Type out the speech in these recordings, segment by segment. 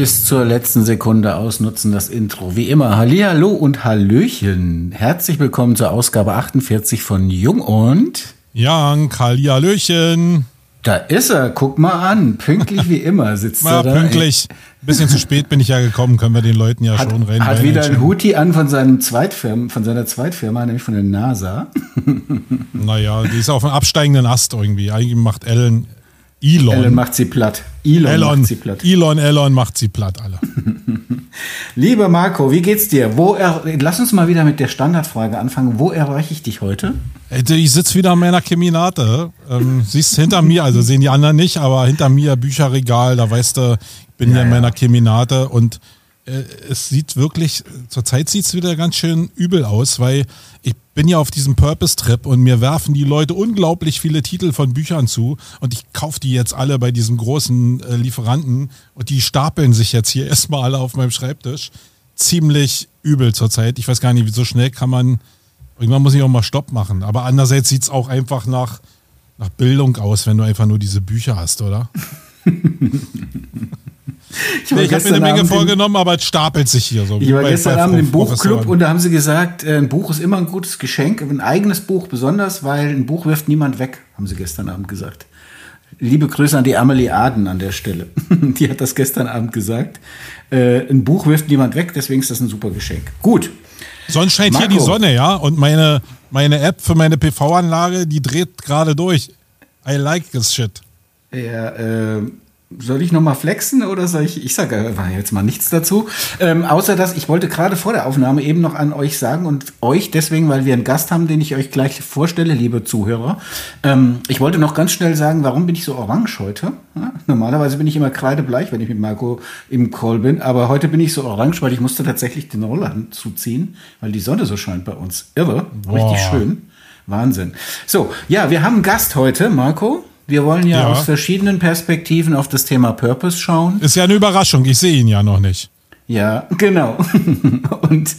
bis zur letzten Sekunde ausnutzen, das Intro. Wie immer, Hallihallo und Hallöchen. Herzlich willkommen zur Ausgabe 48 von Jung und Jan, Hallihallöchen. Da ist er, guck mal an. Pünktlich wie immer sitzt ja, er da. Pünktlich. Ein bisschen zu spät bin ich ja gekommen, können wir den Leuten ja hat, schon rein. Hat wieder ein Huti an von seinem Zweitfirma, von seiner Zweitfirma, nämlich von der NASA. naja, die ist auf einem absteigenden Ast irgendwie. Eigentlich macht Ellen Elon. Elon macht sie platt. Elon, Elon macht sie platt. Elon, Elon macht sie platt, alle. Lieber Marco, wie geht's dir? Wo er, lass uns mal wieder mit der Standardfrage anfangen. Wo erreiche ich dich heute? Ich sitze wieder an meiner Keminate. Ähm, siehst hinter mir, also sehen die anderen nicht, aber hinter mir Bücherregal, da weißt du, ich bin ja, ja in meiner ja. Keminate und äh, es sieht wirklich, zurzeit sieht es wieder ganz schön übel aus, weil ich bin ja auf diesem Purpose-Trip und mir werfen die Leute unglaublich viele Titel von Büchern zu und ich kaufe die jetzt alle bei diesem großen äh, Lieferanten und die stapeln sich jetzt hier erstmal alle auf meinem Schreibtisch. Ziemlich übel zurzeit. Ich weiß gar nicht, wie so schnell kann man Irgendwann muss ich auch mal Stopp machen. Aber andererseits sieht es auch einfach nach, nach Bildung aus, wenn du einfach nur diese Bücher hast, oder? ich, nee, ich habe mir eine Menge Abend vorgenommen, aber es stapelt sich hier so. Ich war gestern Abend im Buchclub und da haben sie gesagt, äh, ein Buch ist immer ein gutes Geschenk, ein eigenes Buch besonders, weil ein Buch wirft niemand weg, haben sie gestern Abend gesagt. Liebe Grüße an die Amelie Aden an der Stelle. die hat das gestern Abend gesagt. Äh, ein Buch wirft niemand weg, deswegen ist das ein super Geschenk. Gut. Sonst scheint Marco. hier die Sonne, ja. Und meine, meine App für meine PV-Anlage, die dreht gerade durch. I like this shit. Ja, äh, soll ich nochmal flexen oder soll ich, ich sage jetzt mal nichts dazu. Ähm, außer dass ich wollte gerade vor der Aufnahme eben noch an euch sagen und euch deswegen, weil wir einen Gast haben, den ich euch gleich vorstelle, liebe Zuhörer. Ähm, ich wollte noch ganz schnell sagen, warum bin ich so orange heute? Ja, normalerweise bin ich immer kreidebleich, wenn ich mit Marco im Call bin, aber heute bin ich so orange, weil ich musste tatsächlich den Roller zuziehen, weil die Sonne so scheint bei uns. Irre, Boah. richtig schön. Wahnsinn. So, ja, wir haben einen Gast heute, Marco. Wir wollen ja, ja, aus verschiedenen Perspektiven auf das Thema Purpose schauen. Ist ja eine Überraschung, ich sehe ihn ja noch nicht. Ja, genau. Und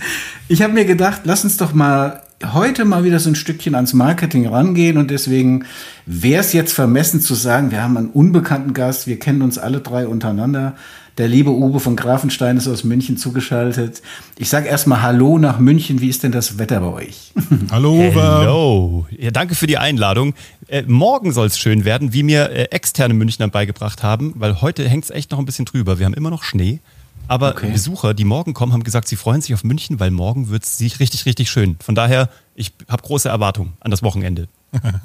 ich habe mir gedacht, lass uns doch mal heute mal wieder so ein Stückchen ans Marketing rangehen und deswegen wäre es jetzt vermessen zu sagen, wir haben einen unbekannten Gast, wir kennen uns alle drei untereinander. Der liebe Uwe von Grafenstein ist aus München zugeschaltet. Ich sage erstmal Hallo nach München. Wie ist denn das Wetter bei euch? Hallo Uwe. Hallo. Ja, danke für die Einladung. Äh, morgen soll es schön werden, wie mir äh, externe Münchner beigebracht haben, weil heute hängt es echt noch ein bisschen drüber. Wir haben immer noch Schnee. Aber okay. Besucher, die morgen kommen, haben gesagt, sie freuen sich auf München, weil morgen wird es richtig, richtig schön. Von daher, ich habe große Erwartungen an das Wochenende.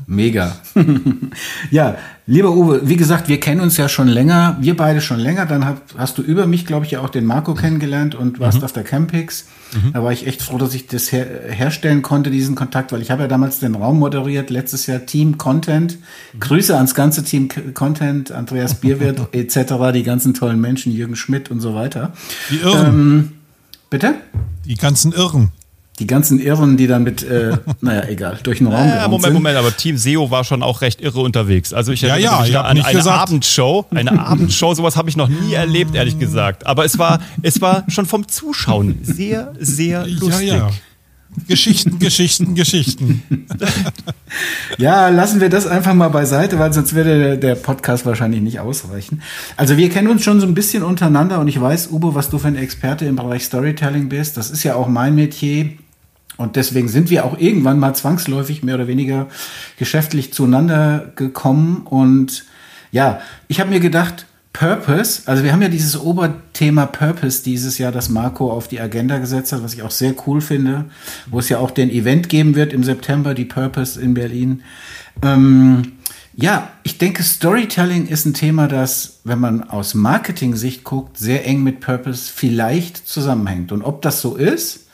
Mega. ja, lieber Uwe, wie gesagt, wir kennen uns ja schon länger, wir beide schon länger. Dann hab, hast du über mich, glaube ich, ja auch den Marco kennengelernt und warst mhm. auf der Campix. Mhm. Da war ich echt froh, dass ich das her herstellen konnte, diesen Kontakt, weil ich habe ja damals den Raum moderiert, letztes Jahr Team Content. Mhm. Grüße ans ganze Team Content, Andreas Bierwirt etc., die ganzen tollen Menschen, Jürgen Schmidt und so weiter. Die Irren. Ähm, bitte? Die ganzen Irren die ganzen Irren, die dann mit, äh, naja, egal, durch den Raum ja, Moment, sind. Moment, aber Team SEO war schon auch recht irre unterwegs. Also ich erinnere ja, ja, an eine gesagt. Abendshow. Eine Abendshow, sowas habe ich noch nie erlebt, ehrlich gesagt. Aber es war, es war schon vom Zuschauen sehr, sehr lustig. Ja, ja. Geschichten, Geschichten, Geschichten. ja, lassen wir das einfach mal beiseite, weil sonst würde der Podcast wahrscheinlich nicht ausreichen. Also wir kennen uns schon so ein bisschen untereinander und ich weiß, Ubo, was du für ein Experte im Bereich Storytelling bist. Das ist ja auch mein Metier. Und deswegen sind wir auch irgendwann mal zwangsläufig mehr oder weniger geschäftlich zueinander gekommen. Und ja, ich habe mir gedacht, Purpose, also wir haben ja dieses Oberthema Purpose dieses Jahr, das Marco auf die Agenda gesetzt hat, was ich auch sehr cool finde, wo es ja auch den Event geben wird im September, die Purpose in Berlin. Ähm, ja, ich denke, Storytelling ist ein Thema, das, wenn man aus Marketing-Sicht guckt, sehr eng mit Purpose vielleicht zusammenhängt. Und ob das so ist,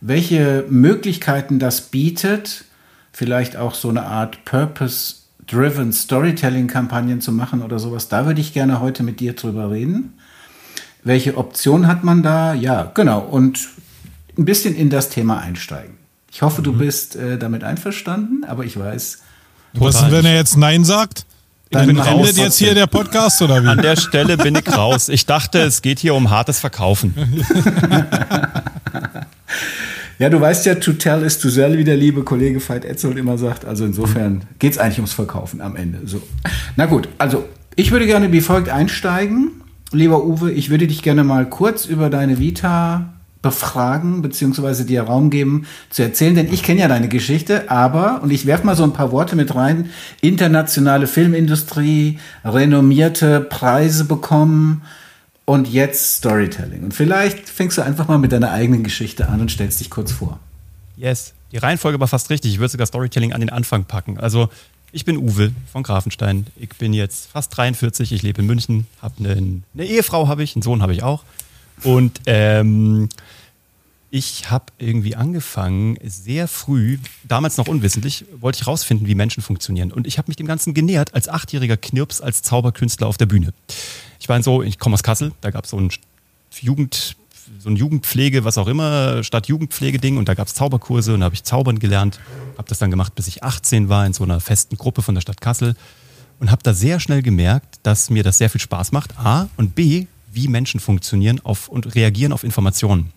welche Möglichkeiten das bietet, vielleicht auch so eine Art Purpose-Driven Storytelling-Kampagnen zu machen oder sowas. Da würde ich gerne heute mit dir drüber reden. Welche Option hat man da? Ja, genau. Und ein bisschen in das Thema einsteigen. Ich hoffe, du mhm. bist äh, damit einverstanden, aber ich weiß. Was, wenn er jetzt Nein sagt? Dann endet jetzt hier der Podcast oder wie? An der Stelle bin ich raus. Ich dachte, es geht hier um hartes Verkaufen. Ja, du weißt ja, to tell is to sell, wie der liebe Kollege Veit Etzold immer sagt. Also insofern geht es eigentlich ums Verkaufen am Ende. So. Na gut, also ich würde gerne wie folgt einsteigen. lieber Uwe, ich würde dich gerne mal kurz über deine Vita befragen, beziehungsweise dir Raum geben zu erzählen, denn ich kenne ja deine Geschichte, aber, und ich werfe mal so ein paar Worte mit rein, internationale Filmindustrie, renommierte Preise bekommen und jetzt Storytelling. Und vielleicht fängst du einfach mal mit deiner eigenen Geschichte an und stellst dich kurz vor. Yes, die Reihenfolge war fast richtig. Ich würde sogar Storytelling an den Anfang packen. Also, ich bin Uwe von Grafenstein. Ich bin jetzt fast 43. Ich lebe in München. Habe eine, eine Ehefrau, habe ich, einen Sohn habe ich auch. Und ähm, ich habe irgendwie angefangen, sehr früh, damals noch unwissentlich, wollte ich rausfinden, wie Menschen funktionieren. Und ich habe mich dem Ganzen genähert als achtjähriger Knirps, als Zauberkünstler auf der Bühne. Ich in so, ich komme aus Kassel, da gab es so ein Jugend, so ein Jugendpflege, was auch immer, statt Jugendpflege-Ding und da gab es Zauberkurse und da habe ich Zaubern gelernt, habe das dann gemacht, bis ich 18 war in so einer festen Gruppe von der Stadt Kassel und habe da sehr schnell gemerkt, dass mir das sehr viel Spaß macht, A und B, wie Menschen funktionieren auf, und reagieren auf Informationen.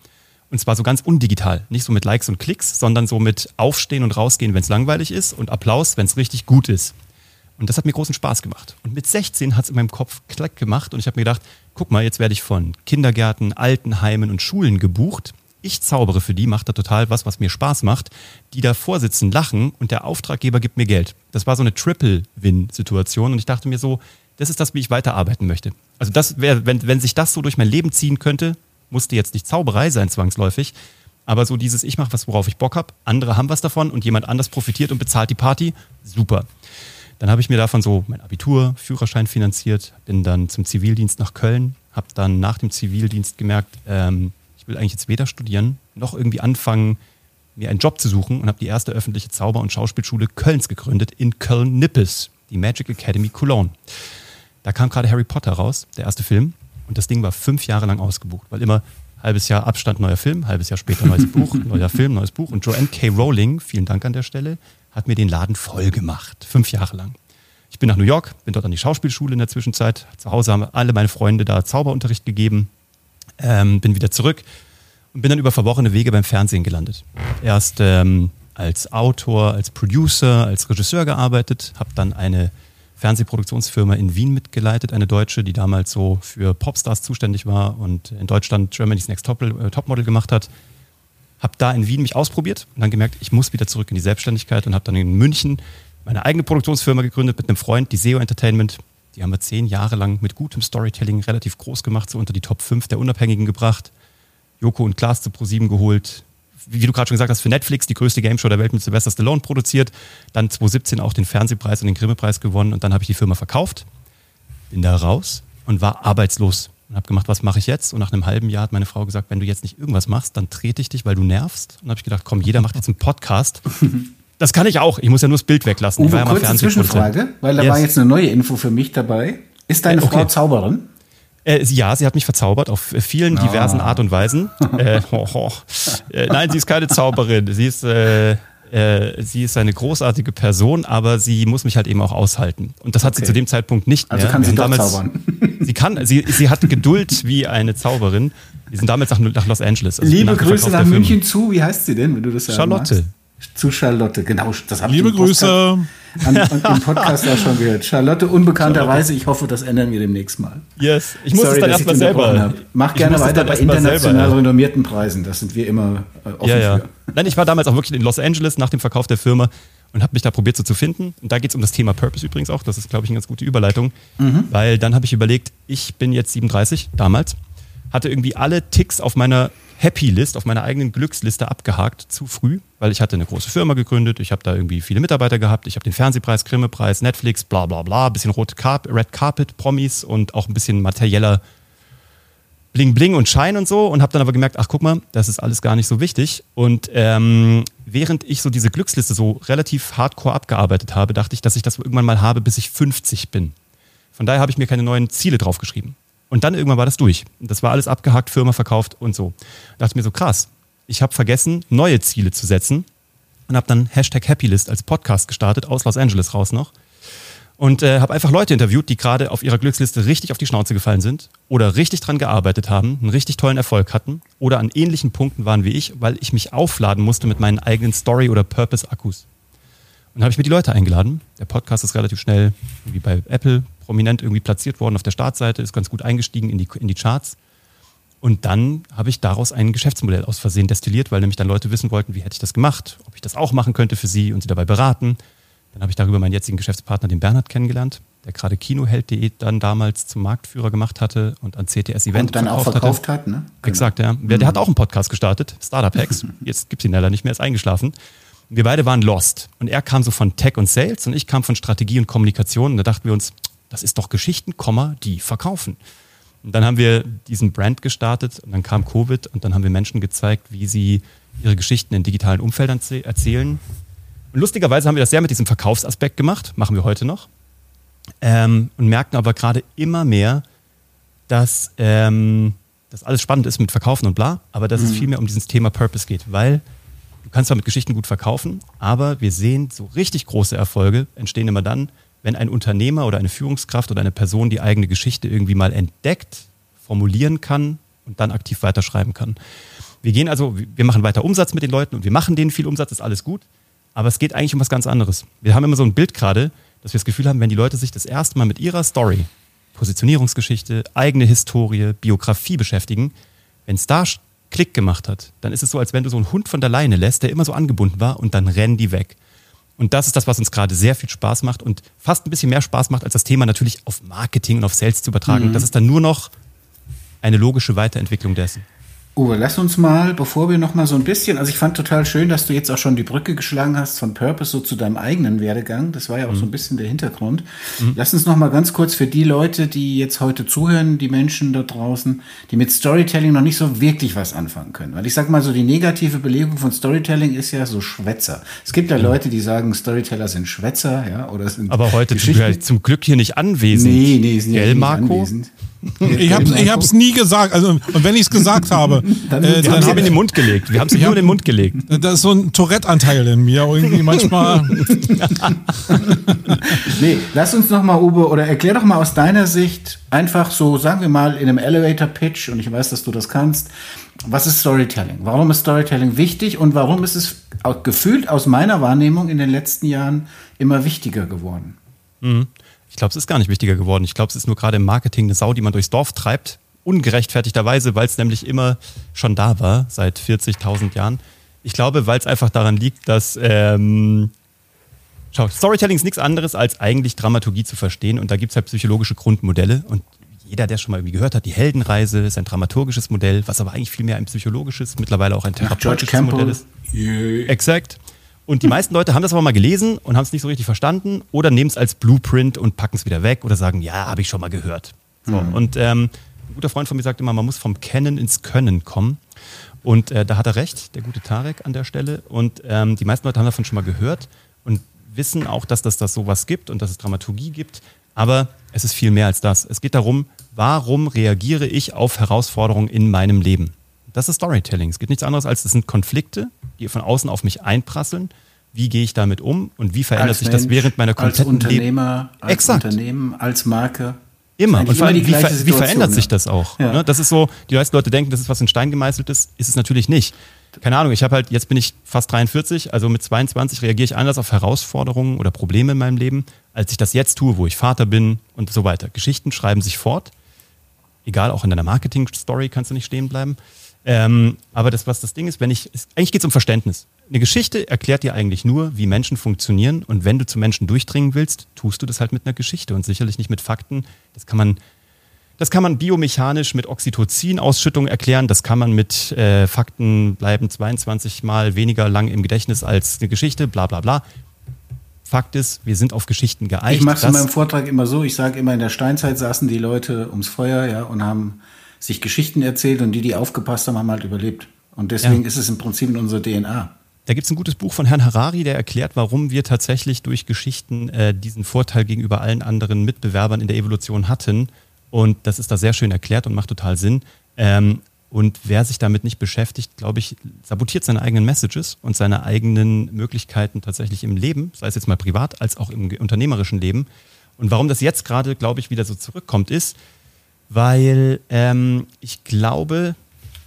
Und zwar so ganz undigital. Nicht so mit Likes und Klicks, sondern so mit Aufstehen und Rausgehen, wenn es langweilig ist und Applaus, wenn es richtig gut ist. Und das hat mir großen Spaß gemacht. Und mit 16 hat es in meinem Kopf klack gemacht und ich habe mir gedacht, guck mal, jetzt werde ich von Kindergärten, Altenheimen und Schulen gebucht. Ich zaubere für die, mache da total was, was mir Spaß macht. Die davor sitzen, lachen und der Auftraggeber gibt mir Geld. Das war so eine Triple-Win-Situation und ich dachte mir so, das ist das, wie ich weiterarbeiten möchte. Also das wäre, wenn, wenn sich das so durch mein Leben ziehen könnte, musste jetzt nicht Zauberei sein zwangsläufig, aber so dieses, ich mache was, worauf ich Bock habe, andere haben was davon und jemand anders profitiert und bezahlt die Party, super. Dann habe ich mir davon so mein Abitur, Führerschein finanziert, bin dann zum Zivildienst nach Köln, habe dann nach dem Zivildienst gemerkt, ähm, ich will eigentlich jetzt weder studieren noch irgendwie anfangen, mir einen Job zu suchen und habe die erste öffentliche Zauber- und Schauspielschule Kölns gegründet in Köln-Nippes, die Magic Academy Cologne. Da kam gerade Harry Potter raus, der erste Film. Und das Ding war fünf Jahre lang ausgebucht, weil immer halbes Jahr Abstand neuer Film, halbes Jahr später neues Buch, neuer Film, neues Buch. Und Joanne K. Rowling, vielen Dank an der Stelle, hat mir den Laden voll gemacht. Fünf Jahre lang. Ich bin nach New York, bin dort an die Schauspielschule in der Zwischenzeit. Zu Hause haben alle meine Freunde da Zauberunterricht gegeben. Ähm, bin wieder zurück und bin dann über verworrene Wege beim Fernsehen gelandet. Erst ähm, als Autor, als Producer, als Regisseur gearbeitet, habe dann eine Fernsehproduktionsfirma in Wien mitgeleitet, eine deutsche, die damals so für Popstars zuständig war und in Deutschland Germany's Next Top, äh, Topmodel gemacht hat. Habe da in Wien mich ausprobiert und dann gemerkt, ich muss wieder zurück in die Selbstständigkeit und habe dann in München meine eigene Produktionsfirma gegründet mit einem Freund, die SEO Entertainment. Die haben wir zehn Jahre lang mit gutem Storytelling relativ groß gemacht, so unter die Top 5 der Unabhängigen gebracht. Joko und Klaas zu ProSieben geholt, wie du gerade schon gesagt hast, für Netflix die größte Game Show der Welt mit Sylvester Stallone produziert. Dann 2017 auch den Fernsehpreis und den Grimme-Preis gewonnen und dann habe ich die Firma verkauft, bin da raus und war arbeitslos und habe gemacht, was mache ich jetzt? Und nach einem halben Jahr hat meine Frau gesagt, wenn du jetzt nicht irgendwas machst, dann trete ich dich, weil du nervst. Und habe ich gedacht, komm, jeder macht jetzt einen Podcast. Das kann ich auch. Ich muss ja nur das Bild weglassen. Uwe, ich war ja kurze Zwischenfrage, weil da yes. war jetzt eine neue Info für mich dabei. Ist deine äh, okay. Frau Zauberin? Äh, ja, sie hat mich verzaubert auf vielen oh. diversen Art und Weisen. äh, ho, ho. Äh, nein, sie ist keine Zauberin. Sie ist, äh, sie ist eine großartige Person, aber sie muss mich halt eben auch aushalten. Und das hat okay. sie zu dem Zeitpunkt nicht also mehr. Also kann sie doch damals, zaubern. Sie kann, sie, sie hat Geduld wie eine Zauberin. Wir sind damals nach, nach Los Angeles. Also Liebe Grüße nach München zu. Wie heißt sie denn, wenn du das Charlotte. Magst? Zu Charlotte, genau. Das Liebe Grüße. An, an im Podcast auch schon gehört. Charlotte, unbekannterweise, ich hoffe, das ändern wir demnächst mal. Yes, ich muss Sorry, es dann erstmal selber. Mach gerne weiter bei international renommierten Preisen. Das sind wir immer äh, offen ja, ja. für. Nein, ich war damals auch wirklich in Los Angeles nach dem Verkauf der Firma und habe mich da probiert so zu finden. Und da geht es um das Thema Purpose übrigens auch. Das ist, glaube ich, eine ganz gute Überleitung. Mhm. Weil dann habe ich überlegt, ich bin jetzt 37, damals, hatte irgendwie alle Ticks auf meiner Happy List, auf meiner eigenen Glücksliste abgehakt, zu früh, weil ich hatte eine große Firma gegründet, ich habe da irgendwie viele Mitarbeiter gehabt, ich habe den Fernsehpreis, Grimme-Preis, Netflix, bla bla bla, bisschen Rot Carp Red Carpet, Promis und auch ein bisschen materieller Bling Bling und Schein und so und habe dann aber gemerkt, ach guck mal, das ist alles gar nicht so wichtig. Und ähm, während ich so diese Glücksliste so relativ hardcore abgearbeitet habe, dachte ich, dass ich das irgendwann mal habe, bis ich 50 bin. Von daher habe ich mir keine neuen Ziele draufgeschrieben. Und dann irgendwann war das durch. Das war alles abgehakt, Firma verkauft und so. Da dachte ich mir so, krass, ich habe vergessen, neue Ziele zu setzen und habe dann Hashtag Happylist als Podcast gestartet, aus Los Angeles raus noch. Und äh, habe einfach Leute interviewt, die gerade auf ihrer Glücksliste richtig auf die Schnauze gefallen sind oder richtig dran gearbeitet haben, einen richtig tollen Erfolg hatten oder an ähnlichen Punkten waren wie ich, weil ich mich aufladen musste mit meinen eigenen Story- oder Purpose-Akkus. Und habe ich mir die Leute eingeladen. Der Podcast ist relativ schnell wie bei Apple prominent irgendwie platziert worden auf der Startseite, ist ganz gut eingestiegen in die, in die Charts. Und dann habe ich daraus ein Geschäftsmodell aus Versehen destilliert, weil nämlich dann Leute wissen wollten, wie hätte ich das gemacht, ob ich das auch machen könnte für sie und sie dabei beraten. Dann habe ich darüber meinen jetzigen Geschäftspartner, den Bernhard, kennengelernt, der gerade Kinoheld.de dann damals zum Marktführer gemacht hatte und an CTS Event und dann auch verkauft hatte. hat, ne? Genau. Exakt, ja. Der, der hat auch einen Podcast gestartet, Startup Hacks. Jetzt gibt es ihn leider nicht mehr, ist eingeschlafen. Wir beide waren lost. Und er kam so von Tech und Sales und ich kam von Strategie und Kommunikation. Und da dachten wir uns, das ist doch Geschichten, die verkaufen. Und dann haben wir diesen Brand gestartet und dann kam Covid und dann haben wir Menschen gezeigt, wie sie ihre Geschichten in digitalen Umfeldern erzählen. Und lustigerweise haben wir das sehr mit diesem Verkaufsaspekt gemacht, machen wir heute noch. Ähm, und merken aber gerade immer mehr, dass ähm, das alles spannend ist mit Verkaufen und bla, aber dass mhm. es viel mehr um dieses Thema Purpose geht, weil du kannst zwar mit Geschichten gut verkaufen, aber wir sehen so richtig große Erfolge entstehen immer dann, wenn ein Unternehmer oder eine Führungskraft oder eine Person die eigene Geschichte irgendwie mal entdeckt, formulieren kann und dann aktiv weiterschreiben kann. Wir gehen also, wir machen weiter Umsatz mit den Leuten und wir machen denen viel Umsatz, ist alles gut. Aber es geht eigentlich um was ganz anderes. Wir haben immer so ein Bild gerade, dass wir das Gefühl haben, wenn die Leute sich das erste Mal mit ihrer Story, Positionierungsgeschichte, eigene Historie, Biografie beschäftigen, wenn es da Klick gemacht hat, dann ist es so, als wenn du so einen Hund von der Leine lässt, der immer so angebunden war und dann rennen die weg. Und das ist das, was uns gerade sehr viel Spaß macht und fast ein bisschen mehr Spaß macht, als das Thema natürlich auf Marketing und auf Sales zu übertragen. Mhm. Das ist dann nur noch eine logische Weiterentwicklung dessen. Uwe, lass uns mal, bevor wir noch mal so ein bisschen, also ich fand total schön, dass du jetzt auch schon die Brücke geschlagen hast von Purpose so zu deinem eigenen Werdegang. Das war ja auch mhm. so ein bisschen der Hintergrund. Mhm. Lass uns noch mal ganz kurz für die Leute, die jetzt heute zuhören, die Menschen da draußen, die mit Storytelling noch nicht so wirklich was anfangen können. Weil ich sag mal so, die negative Belegung von Storytelling ist ja so Schwätzer. Es gibt ja mhm. Leute, die sagen, Storyteller sind Schwätzer, ja, oder sind Aber heute zum, zum Glück hier nicht anwesend. Nee, nee, sind ja nicht anwesend. Ich habe ich hab's nie gesagt. Also, und wenn ich es gesagt habe, dann, äh, dann haben wir in den Mund gelegt. Wir haben es nur in den Mund gelegt. Da ist so ein Tourette-Anteil in mir. Irgendwie manchmal. nee, lass uns noch mal, Uwe, oder erklär doch mal aus deiner Sicht einfach so, sagen wir mal, in einem Elevator-Pitch, und ich weiß, dass du das kannst, was ist Storytelling? Warum ist Storytelling wichtig und warum ist es gefühlt aus meiner Wahrnehmung in den letzten Jahren immer wichtiger geworden? Mhm. Ich glaube, es ist gar nicht wichtiger geworden. Ich glaube, es ist nur gerade im Marketing eine Sau, die man durchs Dorf treibt. Ungerechtfertigterweise, weil es nämlich immer schon da war, seit 40.000 Jahren. Ich glaube, weil es einfach daran liegt, dass ähm, Schau, Storytelling ist nichts anderes, als eigentlich Dramaturgie zu verstehen. Und da gibt es halt psychologische Grundmodelle. Und jeder, der schon mal irgendwie gehört hat, die Heldenreise ist ein dramaturgisches Modell, was aber eigentlich viel mehr ein psychologisches, mittlerweile auch ein therapeutisches Modell ist. Yeah. Exakt. Und die meisten Leute haben das aber mal gelesen und haben es nicht so richtig verstanden oder nehmen es als Blueprint und packen es wieder weg oder sagen, ja, habe ich schon mal gehört. So. Mhm. Und ähm, ein guter Freund von mir sagt immer, man muss vom Kennen ins Können kommen. Und äh, da hat er recht, der gute Tarek an der Stelle. Und ähm, die meisten Leute haben davon schon mal gehört und wissen auch, dass das, das sowas gibt und dass es Dramaturgie gibt. Aber es ist viel mehr als das. Es geht darum, warum reagiere ich auf Herausforderungen in meinem Leben? Das ist Storytelling. Es geht nichts anderes als, es sind Konflikte, die von außen auf mich einprasseln. Wie gehe ich damit um und wie verändert als sich Mensch, das während meiner kompletten als Unternehmer, als Exakt. Unternehmen, als Marke. Immer. Und vor allem, wie, ver wie, verändert sich das auch? Ja. Ne? Das ist so, die meisten Leute denken, das ist was in Stein gemeißelt ist, ist es natürlich nicht. Keine Ahnung, ich habe halt, jetzt bin ich fast 43, also mit 22 reagiere ich anders auf Herausforderungen oder Probleme in meinem Leben, als ich das jetzt tue, wo ich Vater bin und so weiter. Geschichten schreiben sich fort. Egal, auch in deiner Marketing-Story kannst du nicht stehen bleiben. Ähm, aber das, was das Ding ist, wenn ich, ist, eigentlich geht es um Verständnis. Eine Geschichte erklärt dir eigentlich nur, wie Menschen funktionieren. Und wenn du zu Menschen durchdringen willst, tust du das halt mit einer Geschichte und sicherlich nicht mit Fakten. Das kann man, das kann man biomechanisch mit Oxytocin-Ausschüttung erklären. Das kann man mit äh, Fakten bleiben 22 Mal weniger lang im Gedächtnis als eine Geschichte, bla bla bla. Fakt ist, wir sind auf Geschichten geeicht. Ich mache es in meinem Vortrag immer so, ich sage immer, in der Steinzeit saßen die Leute ums Feuer ja, und haben sich Geschichten erzählt und die, die aufgepasst haben, haben halt überlebt. Und deswegen ja. ist es im Prinzip in unserer DNA. Da gibt es ein gutes Buch von Herrn Harari, der erklärt, warum wir tatsächlich durch Geschichten äh, diesen Vorteil gegenüber allen anderen Mitbewerbern in der Evolution hatten. Und das ist da sehr schön erklärt und macht total Sinn. Ähm, und wer sich damit nicht beschäftigt, glaube ich, sabotiert seine eigenen Messages und seine eigenen Möglichkeiten tatsächlich im Leben, sei es jetzt mal privat als auch im unternehmerischen Leben. Und warum das jetzt gerade, glaube ich, wieder so zurückkommt, ist, weil ähm, ich glaube,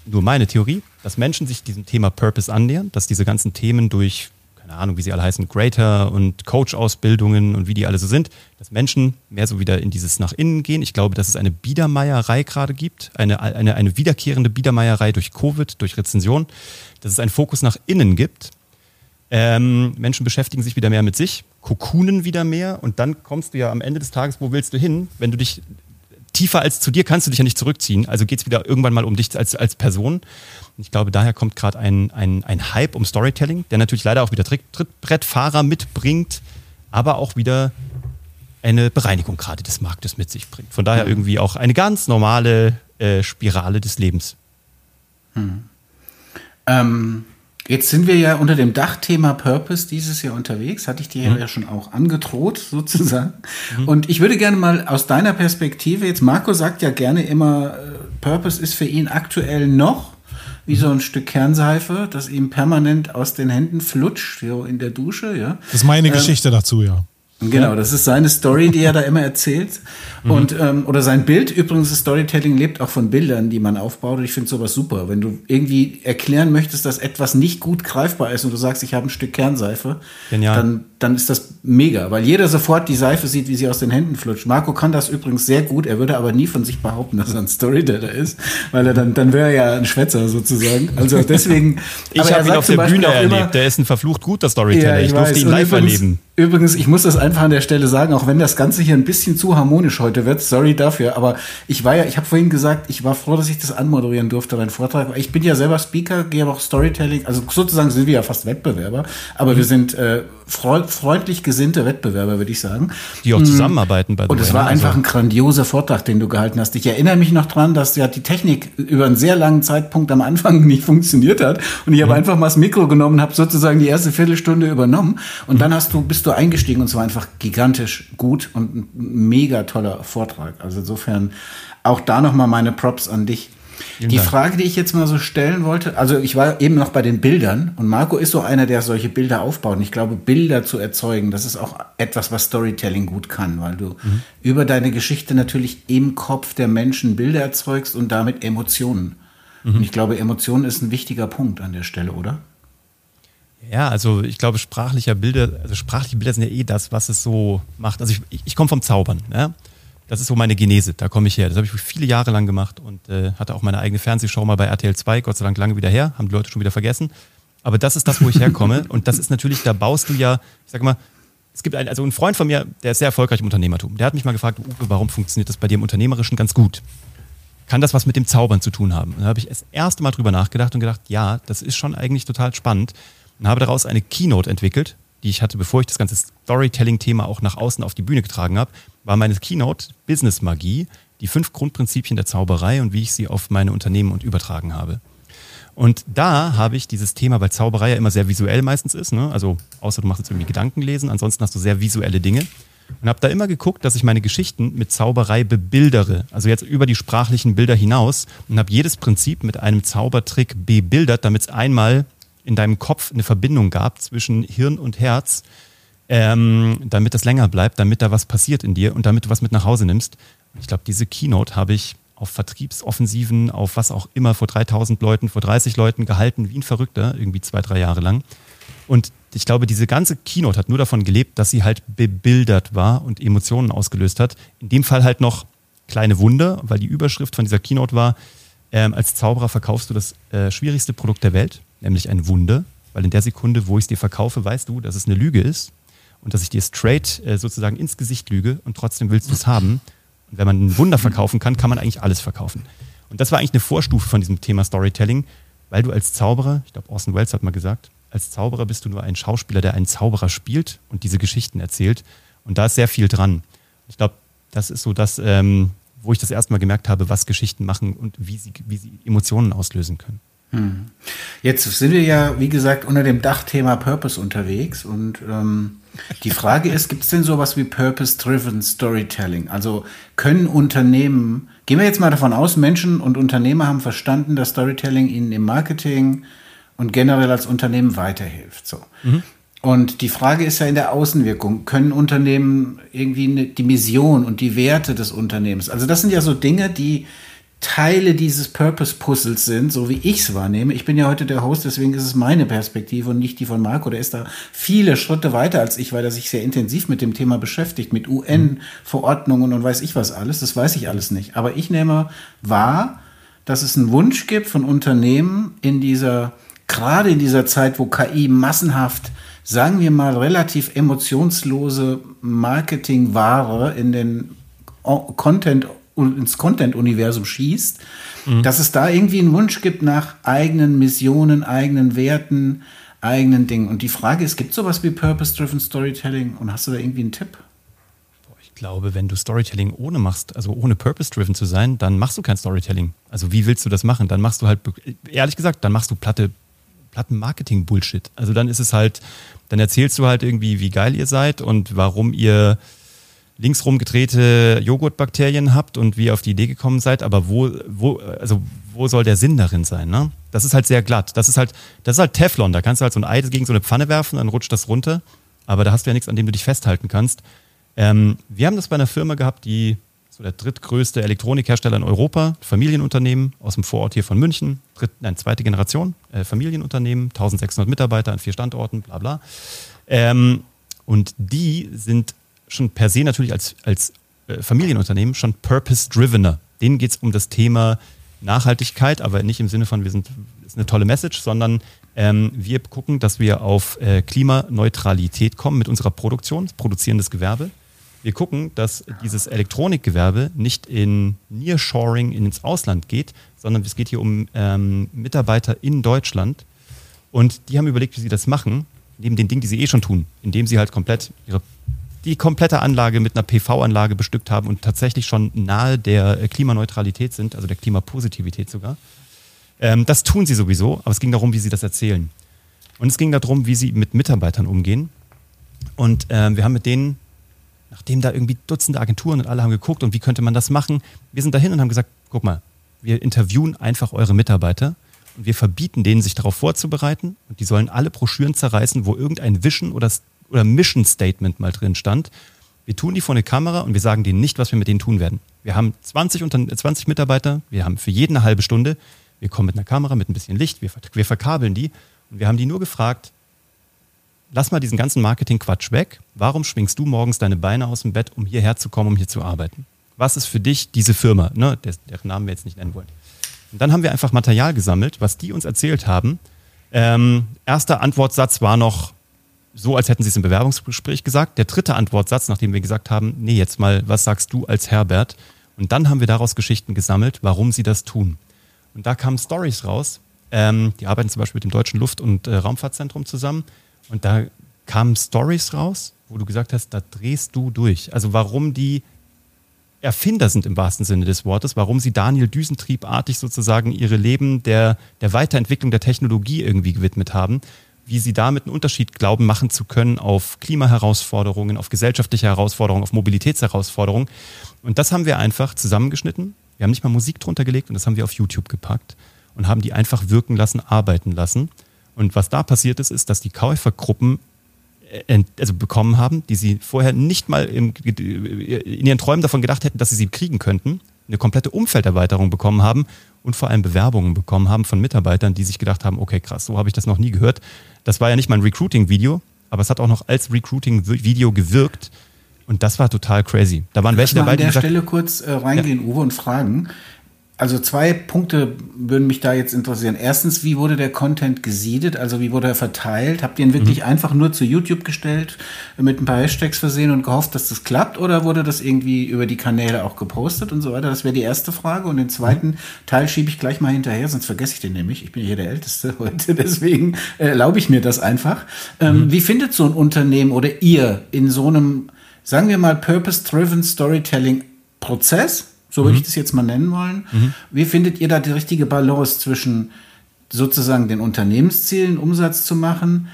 nur meine Theorie, dass Menschen sich diesem Thema Purpose annähern, dass diese ganzen Themen durch keine Ahnung, wie sie alle heißen, Greater und Coach-Ausbildungen und wie die alle so sind, dass Menschen mehr so wieder in dieses nach innen gehen. Ich glaube, dass es eine Biedermeierei gerade gibt, eine, eine, eine wiederkehrende Biedermeierei durch Covid, durch Rezension, dass es einen Fokus nach innen gibt. Ähm, Menschen beschäftigen sich wieder mehr mit sich, kokunen wieder mehr und dann kommst du ja am Ende des Tages, wo willst du hin, wenn du dich tiefer als zu dir kannst du dich ja nicht zurückziehen. Also geht es wieder irgendwann mal um dich als, als Person. Ich glaube, daher kommt gerade ein, ein, ein Hype um Storytelling, der natürlich leider auch wieder Trittbrettfahrer mitbringt, aber auch wieder eine Bereinigung gerade des Marktes mit sich bringt. Von daher irgendwie auch eine ganz normale äh, Spirale des Lebens. Hm. Ähm, Jetzt sind wir ja unter dem Dachthema Purpose dieses Jahr unterwegs, hatte ich dir mhm. ja schon auch angedroht, sozusagen. Mhm. Und ich würde gerne mal aus deiner Perspektive, jetzt Marco sagt ja gerne immer, äh, Purpose ist für ihn aktuell noch wie so ein Stück Kernseife, das ihm permanent aus den Händen flutscht, so in der Dusche, ja. Das ist meine ähm, Geschichte dazu, ja. Genau, das ist seine Story, die er da immer erzählt. Mhm. Und, ähm, oder sein Bild, übrigens, das Storytelling lebt auch von Bildern, die man aufbaut. Und ich finde sowas super. Wenn du irgendwie erklären möchtest, dass etwas nicht gut greifbar ist und du sagst, ich habe ein Stück Kernseife, Genial. dann dann ist das mega, weil jeder sofort die Seife sieht, wie sie aus den Händen flutscht. Marco kann das übrigens sehr gut, er würde aber nie von sich behaupten, dass er ein Storyteller ist, weil er dann, dann wäre er ja ein Schwätzer sozusagen. Also deswegen. ich habe ihn auf der Bühne erlebt, der ist ein verflucht guter Storyteller. Ja, ich, ich durfte ihn live übrigens, erleben. Übrigens, ich muss das einfach an der Stelle sagen, auch wenn das Ganze hier ein bisschen zu harmonisch heute wird, sorry dafür, aber ich war ja, ich habe vorhin gesagt, ich war froh, dass ich das anmoderieren durfte, dein Vortrag. Ich bin ja selber Speaker, gehe aber auch Storytelling, also sozusagen sind wir ja fast Wettbewerber, aber mhm. wir sind äh, freundlich gesinnte Wettbewerber, würde ich sagen. Die auch mm. zusammenarbeiten bei Und es war einfach also ein grandioser Vortrag, den du gehalten hast. Ich erinnere mich noch dran, dass ja die Technik über einen sehr langen Zeitpunkt am Anfang nicht funktioniert hat. Und ich habe mhm. einfach mal das Mikro genommen, habe sozusagen die erste Viertelstunde übernommen. Und dann hast du, bist du eingestiegen und es war einfach gigantisch gut und ein mega toller Vortrag. Also insofern auch da nochmal meine Props an dich. Die Frage, die ich jetzt mal so stellen wollte, also ich war eben noch bei den Bildern und Marco ist so einer, der solche Bilder aufbaut. Und ich glaube, Bilder zu erzeugen, das ist auch etwas, was Storytelling gut kann, weil du mhm. über deine Geschichte natürlich im Kopf der Menschen Bilder erzeugst und damit Emotionen. Mhm. Und ich glaube, Emotionen ist ein wichtiger Punkt an der Stelle, oder? Ja, also ich glaube, sprachliche Bilder, also sprachliche Bilder sind ja eh das, was es so macht. Also ich, ich, komme vom Zaubern. Ja? Das ist so meine Genese, da komme ich her. Das habe ich viele Jahre lang gemacht und äh, hatte auch meine eigene Fernsehshow mal bei RTL 2, Gott sei Dank lange wieder her, haben die Leute schon wieder vergessen. Aber das ist das, wo ich herkomme. und das ist natürlich, da baust du ja, ich sage mal, es gibt einen, also ein Freund von mir, der ist sehr erfolgreich im Unternehmertum. Der hat mich mal gefragt, Uwe, warum funktioniert das bei dir im Unternehmerischen ganz gut? Kann das was mit dem Zaubern zu tun haben? Und da habe ich das erste Mal drüber nachgedacht und gedacht, ja, das ist schon eigentlich total spannend. Und habe daraus eine Keynote entwickelt, die ich hatte, bevor ich das ganze Storytelling-Thema auch nach außen auf die Bühne getragen habe, war meine Keynote Business Magie, die fünf Grundprinzipien der Zauberei und wie ich sie auf meine Unternehmen und übertragen habe. Und da habe ich dieses Thema, weil Zauberei ja immer sehr visuell meistens ist, ne? also außer du machst jetzt irgendwie Gedankenlesen, ansonsten hast du sehr visuelle Dinge. Und habe da immer geguckt, dass ich meine Geschichten mit Zauberei bebildere, also jetzt über die sprachlichen Bilder hinaus und habe jedes Prinzip mit einem Zaubertrick bebildert, damit es einmal in deinem Kopf eine Verbindung gab zwischen Hirn und Herz, ähm, damit das länger bleibt, damit da was passiert in dir und damit du was mit nach Hause nimmst. Ich glaube, diese Keynote habe ich auf Vertriebsoffensiven, auf was auch immer, vor 3000 Leuten, vor 30 Leuten gehalten, wie ein Verrückter, irgendwie zwei, drei Jahre lang. Und ich glaube, diese ganze Keynote hat nur davon gelebt, dass sie halt bebildert war und Emotionen ausgelöst hat. In dem Fall halt noch kleine Wunder, weil die Überschrift von dieser Keynote war, ähm, als Zauberer verkaufst du das äh, schwierigste Produkt der Welt, nämlich ein Wunder. Weil in der Sekunde, wo ich es dir verkaufe, weißt du, dass es eine Lüge ist und dass ich dir straight äh, sozusagen ins Gesicht lüge und trotzdem willst du es haben. Und wenn man ein Wunder verkaufen kann, kann man eigentlich alles verkaufen. Und das war eigentlich eine Vorstufe von diesem Thema Storytelling, weil du als Zauberer, ich glaube Orson Welles hat mal gesagt, als Zauberer bist du nur ein Schauspieler, der einen Zauberer spielt und diese Geschichten erzählt. Und da ist sehr viel dran. Ich glaube, das ist so das, ähm, wo ich das erste Mal gemerkt habe, was Geschichten machen und wie sie, wie sie Emotionen auslösen können. Hm. Jetzt sind wir ja, wie gesagt, unter dem Dachthema Purpose unterwegs und ähm, die Frage ist, gibt es denn sowas wie Purpose-Driven Storytelling? Also können Unternehmen, gehen wir jetzt mal davon aus, Menschen und Unternehmer haben verstanden, dass Storytelling ihnen im Marketing und generell als Unternehmen weiterhilft. So. Mhm. Und die Frage ist ja in der Außenwirkung, können Unternehmen irgendwie die Mission und die Werte des Unternehmens, also das sind ja so Dinge, die Teile dieses Purpose-Puzzles sind, so wie ich es wahrnehme. Ich bin ja heute der Host, deswegen ist es meine Perspektive und nicht die von Marco. Der ist da viele Schritte weiter als ich, weil er sich sehr intensiv mit dem Thema beschäftigt, mit UN-Verordnungen und weiß ich was alles. Das weiß ich alles nicht. Aber ich nehme wahr, dass es einen Wunsch gibt von Unternehmen in dieser, gerade in dieser Zeit, wo KI massenhaft sagen wir mal, relativ emotionslose Marketingware in den Content ins Content-Universum schießt, mhm. dass es da irgendwie einen Wunsch gibt nach eigenen Missionen, eigenen Werten, eigenen Dingen. Und die Frage ist, gibt es sowas wie Purpose-Driven Storytelling? Und hast du da irgendwie einen Tipp? Ich glaube, wenn du Storytelling ohne machst, also ohne Purpose-Driven zu sein, dann machst du kein Storytelling. Also wie willst du das machen? Dann machst du halt, ehrlich gesagt, dann machst du platte, platten Marketing-Bullshit. Also dann ist es halt, dann erzählst du halt irgendwie, wie geil ihr seid und warum ihr linksrum gedrehte Joghurtbakterien habt und wie ihr auf die Idee gekommen seid, aber wo, wo, also wo soll der Sinn darin sein? Ne? Das ist halt sehr glatt. Das ist halt, das ist halt Teflon. Da kannst du halt so ein Ei gegen so eine Pfanne werfen, dann rutscht das runter. Aber da hast du ja nichts, an dem du dich festhalten kannst. Ähm, wir haben das bei einer Firma gehabt, die so der drittgrößte Elektronikhersteller in Europa, Familienunternehmen aus dem Vorort hier von München, dritt, nein, zweite Generation, äh, Familienunternehmen, 1600 Mitarbeiter an vier Standorten, bla bla. Ähm, und die sind schon per se natürlich als, als äh, Familienunternehmen schon purpose-drivener. Denen geht es um das Thema Nachhaltigkeit, aber nicht im Sinne von, wir sind, ist eine tolle Message, sondern ähm, wir gucken, dass wir auf äh, Klimaneutralität kommen mit unserer Produktion, produzierendes Gewerbe. Wir gucken, dass dieses Elektronikgewerbe nicht in Nearshoring ins Ausland geht, sondern es geht hier um ähm, Mitarbeiter in Deutschland. Und die haben überlegt, wie sie das machen, neben den Dingen, die sie eh schon tun, indem sie halt komplett ihre die komplette Anlage mit einer PV-Anlage bestückt haben und tatsächlich schon nahe der äh, Klimaneutralität sind, also der Klimapositivität sogar. Ähm, das tun sie sowieso, aber es ging darum, wie sie das erzählen. Und es ging darum, wie sie mit Mitarbeitern umgehen. Und ähm, wir haben mit denen, nachdem da irgendwie Dutzende Agenturen und alle haben geguckt und wie könnte man das machen, wir sind dahin und haben gesagt, guck mal, wir interviewen einfach eure Mitarbeiter und wir verbieten denen, sich darauf vorzubereiten und die sollen alle Broschüren zerreißen, wo irgendein Vision oder oder Mission Statement mal drin stand. Wir tun die vor eine Kamera und wir sagen denen nicht, was wir mit denen tun werden. Wir haben 20, unter, 20 Mitarbeiter, wir haben für jeden eine halbe Stunde. Wir kommen mit einer Kamera, mit ein bisschen Licht, wir, wir verkabeln die und wir haben die nur gefragt, lass mal diesen ganzen Marketing-Quatsch weg. Warum schwingst du morgens deine Beine aus dem Bett, um hierher zu kommen, um hier zu arbeiten? Was ist für dich diese Firma, ne, deren Namen wir jetzt nicht nennen wollen? Und dann haben wir einfach Material gesammelt, was die uns erzählt haben. Ähm, erster Antwortsatz war noch, so, als hätten sie es im Bewerbungsgespräch gesagt. Der dritte Antwortsatz, nachdem wir gesagt haben, nee, jetzt mal, was sagst du als Herbert? Und dann haben wir daraus Geschichten gesammelt, warum sie das tun. Und da kamen Stories raus. Ähm, die arbeiten zum Beispiel mit dem Deutschen Luft- und äh, Raumfahrtzentrum zusammen. Und da kamen Stories raus, wo du gesagt hast, da drehst du durch. Also warum die Erfinder sind im wahrsten Sinne des Wortes, warum sie Daniel Düsentriebartig sozusagen ihre Leben der, der Weiterentwicklung der Technologie irgendwie gewidmet haben wie sie damit einen Unterschied glauben, machen zu können auf Klimaherausforderungen, auf gesellschaftliche Herausforderungen, auf Mobilitätsherausforderungen. Und das haben wir einfach zusammengeschnitten. Wir haben nicht mal Musik drunter gelegt und das haben wir auf YouTube gepackt und haben die einfach wirken lassen, arbeiten lassen. Und was da passiert ist, ist, dass die Käufergruppen äh, also bekommen haben, die sie vorher nicht mal im, in ihren Träumen davon gedacht hätten, dass sie sie kriegen könnten, eine komplette Umfelderweiterung bekommen haben und vor allem Bewerbungen bekommen haben von Mitarbeitern, die sich gedacht haben, okay, krass, so habe ich das noch nie gehört. Das war ja nicht mal ein Recruiting-Video, aber es hat auch noch als Recruiting-Video gewirkt. Und das war total crazy. Da waren welche dabei, die. Ich an der Stelle kurz äh, reingehen, ja. Uwe, und fragen. Also zwei Punkte würden mich da jetzt interessieren. Erstens, wie wurde der Content gesiedet? Also wie wurde er verteilt? Habt ihr ihn wirklich mhm. einfach nur zu YouTube gestellt, mit ein paar Hashtags versehen und gehofft, dass das klappt? Oder wurde das irgendwie über die Kanäle auch gepostet und so weiter? Das wäre die erste Frage. Und den zweiten. Teil schiebe ich gleich mal hinterher, sonst vergesse ich den nämlich. Ich bin hier der Älteste heute, deswegen äh, erlaube ich mir das einfach. Ähm, mhm. Wie findet so ein Unternehmen oder ihr in so einem, sagen wir mal, Purpose-Driven Storytelling-Prozess? So würde mhm. ich das jetzt mal nennen wollen. Mhm. Wie findet ihr da die richtige Balance zwischen sozusagen den Unternehmenszielen, Umsatz zu machen,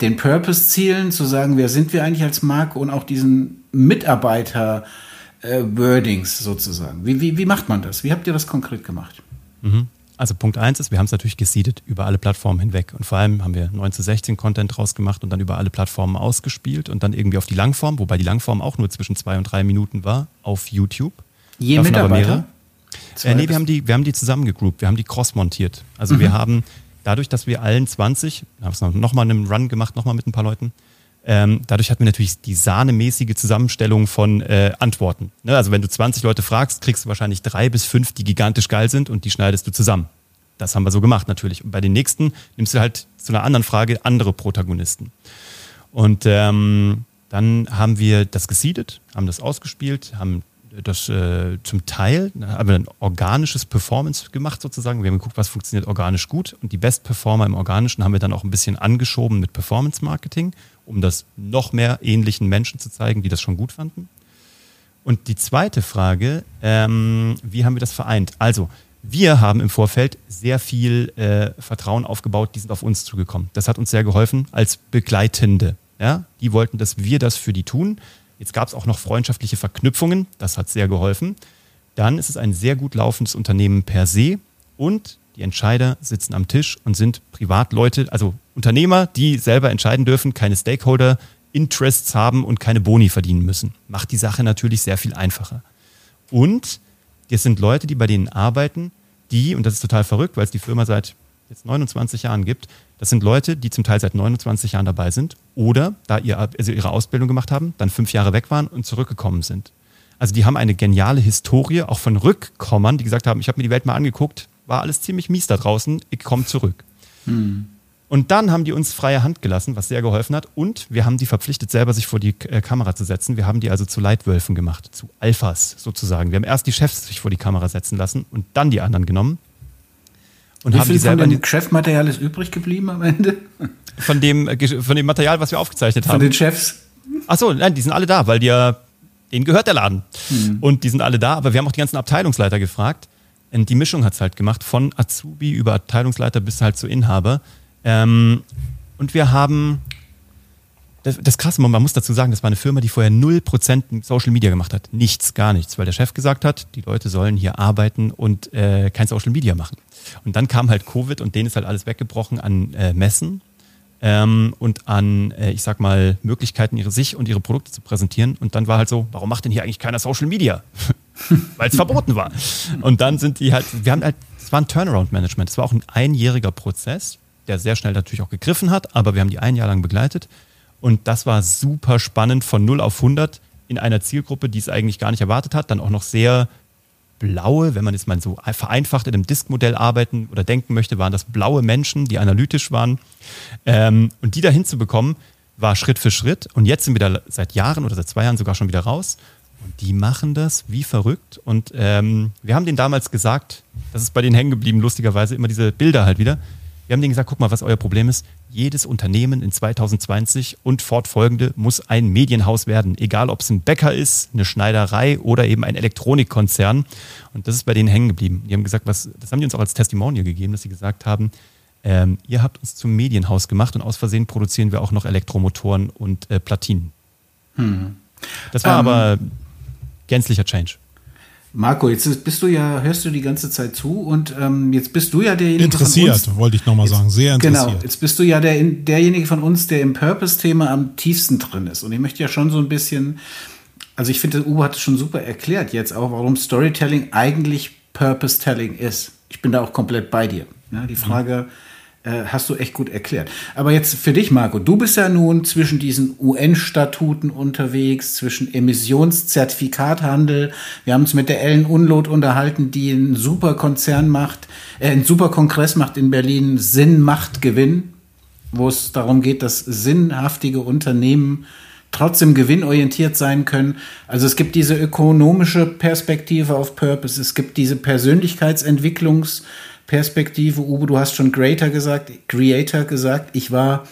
den Purpose-Zielen, zu sagen, wer sind wir eigentlich als Marke und auch diesen Mitarbeiter-Wordings sozusagen. Wie, wie, wie macht man das? Wie habt ihr das konkret gemacht? Mhm. Also Punkt eins ist, wir haben es natürlich gesiedet über alle Plattformen hinweg. Und vor allem haben wir 9 zu 16 Content draus gemacht und dann über alle Plattformen ausgespielt und dann irgendwie auf die Langform, wobei die Langform auch nur zwischen zwei und drei Minuten war, auf YouTube. Je Mitarbeiter? Äh, nee, wir haben die, wir haben die zusammengegroupt, wir haben die cross-montiert. Also mhm. wir haben dadurch, dass wir allen 20, haben es nochmal einen Run gemacht, nochmal mit ein paar Leuten, ähm, dadurch hatten wir natürlich die sahnemäßige Zusammenstellung von äh, Antworten. Ne? Also wenn du 20 Leute fragst, kriegst du wahrscheinlich drei bis fünf, die gigantisch geil sind und die schneidest du zusammen. Das haben wir so gemacht natürlich. Und bei den nächsten nimmst du halt zu einer anderen Frage andere Protagonisten. Und ähm, dann haben wir das gesiedet, haben das ausgespielt, haben das äh, zum Teil, haben wir ein organisches Performance gemacht sozusagen. Wir haben geguckt, was funktioniert organisch gut. Und die Best-Performer im Organischen haben wir dann auch ein bisschen angeschoben mit Performance-Marketing, um das noch mehr ähnlichen Menschen zu zeigen, die das schon gut fanden. Und die zweite Frage, ähm, wie haben wir das vereint? Also, wir haben im Vorfeld sehr viel äh, Vertrauen aufgebaut, die sind auf uns zugekommen. Das hat uns sehr geholfen als Begleitende. Ja? Die wollten, dass wir das für die tun. Jetzt gab es auch noch freundschaftliche Verknüpfungen, das hat sehr geholfen. Dann ist es ein sehr gut laufendes Unternehmen per se und die Entscheider sitzen am Tisch und sind Privatleute, also Unternehmer, die selber entscheiden dürfen, keine Stakeholder, Interests haben und keine Boni verdienen müssen. Macht die Sache natürlich sehr viel einfacher. Und das sind Leute, die bei denen arbeiten, die, und das ist total verrückt, weil es die Firma seit jetzt 29 Jahren gibt, das sind Leute, die zum Teil seit 29 Jahren dabei sind oder da ihr, also ihre Ausbildung gemacht haben, dann fünf Jahre weg waren und zurückgekommen sind. Also die haben eine geniale Historie, auch von Rückkommern, die gesagt haben, ich habe mir die Welt mal angeguckt, war alles ziemlich mies da draußen, ich komme zurück. Hm. Und dann haben die uns freie Hand gelassen, was sehr geholfen hat. Und wir haben die verpflichtet, selber sich vor die äh, Kamera zu setzen. Wir haben die also zu Leitwölfen gemacht, zu Alphas sozusagen. Wir haben erst die Chefs sich vor die Kamera setzen lassen und dann die anderen genommen. Und Wie haben viel die selber von dem Chefmaterial ist übrig geblieben am Ende? Von dem, äh, von dem Material, was wir aufgezeichnet haben. Von den Chefs? Achso, nein, die sind alle da, weil die ja, denen gehört der Laden. Hm. Und die sind alle da, aber wir haben auch die ganzen Abteilungsleiter gefragt. Und die Mischung hat es halt gemacht, von Azubi über Abteilungsleiter bis halt zu Inhaber. Ähm, und wir haben, das, das Krasse, man muss dazu sagen, das war eine Firma, die vorher 0% Social Media gemacht hat. Nichts, gar nichts, weil der Chef gesagt hat, die Leute sollen hier arbeiten und äh, kein Social Media machen. Und dann kam halt Covid und denen ist halt alles weggebrochen an äh, Messen ähm, und an, äh, ich sag mal, Möglichkeiten, ihre sich und ihre Produkte zu präsentieren. Und dann war halt so, warum macht denn hier eigentlich keiner Social Media? weil es verboten war. Und dann sind die halt, wir haben halt, es war ein Turnaround-Management, es war auch ein einjähriger Prozess der sehr schnell natürlich auch gegriffen hat, aber wir haben die ein Jahr lang begleitet. Und das war super spannend von 0 auf 100 in einer Zielgruppe, die es eigentlich gar nicht erwartet hat. Dann auch noch sehr blaue, wenn man jetzt mal so vereinfacht in einem Disk-Modell arbeiten oder denken möchte, waren das blaue Menschen, die analytisch waren. Ähm, und die da hinzubekommen, war Schritt für Schritt. Und jetzt sind wir da seit Jahren oder seit zwei Jahren sogar schon wieder raus. Und die machen das wie verrückt. Und ähm, wir haben denen damals gesagt, das ist bei denen hängen geblieben, lustigerweise, immer diese Bilder halt wieder. Wir haben denen gesagt, guck mal, was euer Problem ist. Jedes Unternehmen in 2020 und fortfolgende muss ein Medienhaus werden. Egal, ob es ein Bäcker ist, eine Schneiderei oder eben ein Elektronikkonzern. Und das ist bei denen hängen geblieben. Die haben gesagt, was, das haben die uns auch als Testimonial gegeben, dass sie gesagt haben, ähm, ihr habt uns zum Medienhaus gemacht und aus Versehen produzieren wir auch noch Elektromotoren und äh, Platinen. Hm. Das war ähm, aber gänzlicher Change. Marco, jetzt bist du ja, hörst du die ganze Zeit zu und ähm, jetzt bist du ja derjenige interessiert, von uns, wollte ich nochmal sagen, sehr genau, interessiert. Genau, jetzt bist du ja der, derjenige von uns, der im Purpose-Thema am tiefsten drin ist. Und ich möchte ja schon so ein bisschen, also ich finde, Uwe hat es schon super erklärt jetzt auch, warum Storytelling eigentlich Purpose-Telling ist. Ich bin da auch komplett bei dir. Ja, die Frage, mhm äh, hast du echt gut erklärt. Aber jetzt für dich, Marco, du bist ja nun zwischen diesen UN-Statuten unterwegs, zwischen Emissionszertifikathandel. Wir haben uns mit der Ellen Unlot unterhalten, die einen super Konzern macht, äh, einen super Kongress macht in Berlin, Sinn macht Gewinn, wo es darum geht, dass sinnhaftige Unternehmen trotzdem gewinnorientiert sein können. Also es gibt diese ökonomische Perspektive auf Purpose, es gibt diese Persönlichkeitsentwicklungs- Perspektive. Uwe, du hast schon Greater gesagt, Creator gesagt. Ich war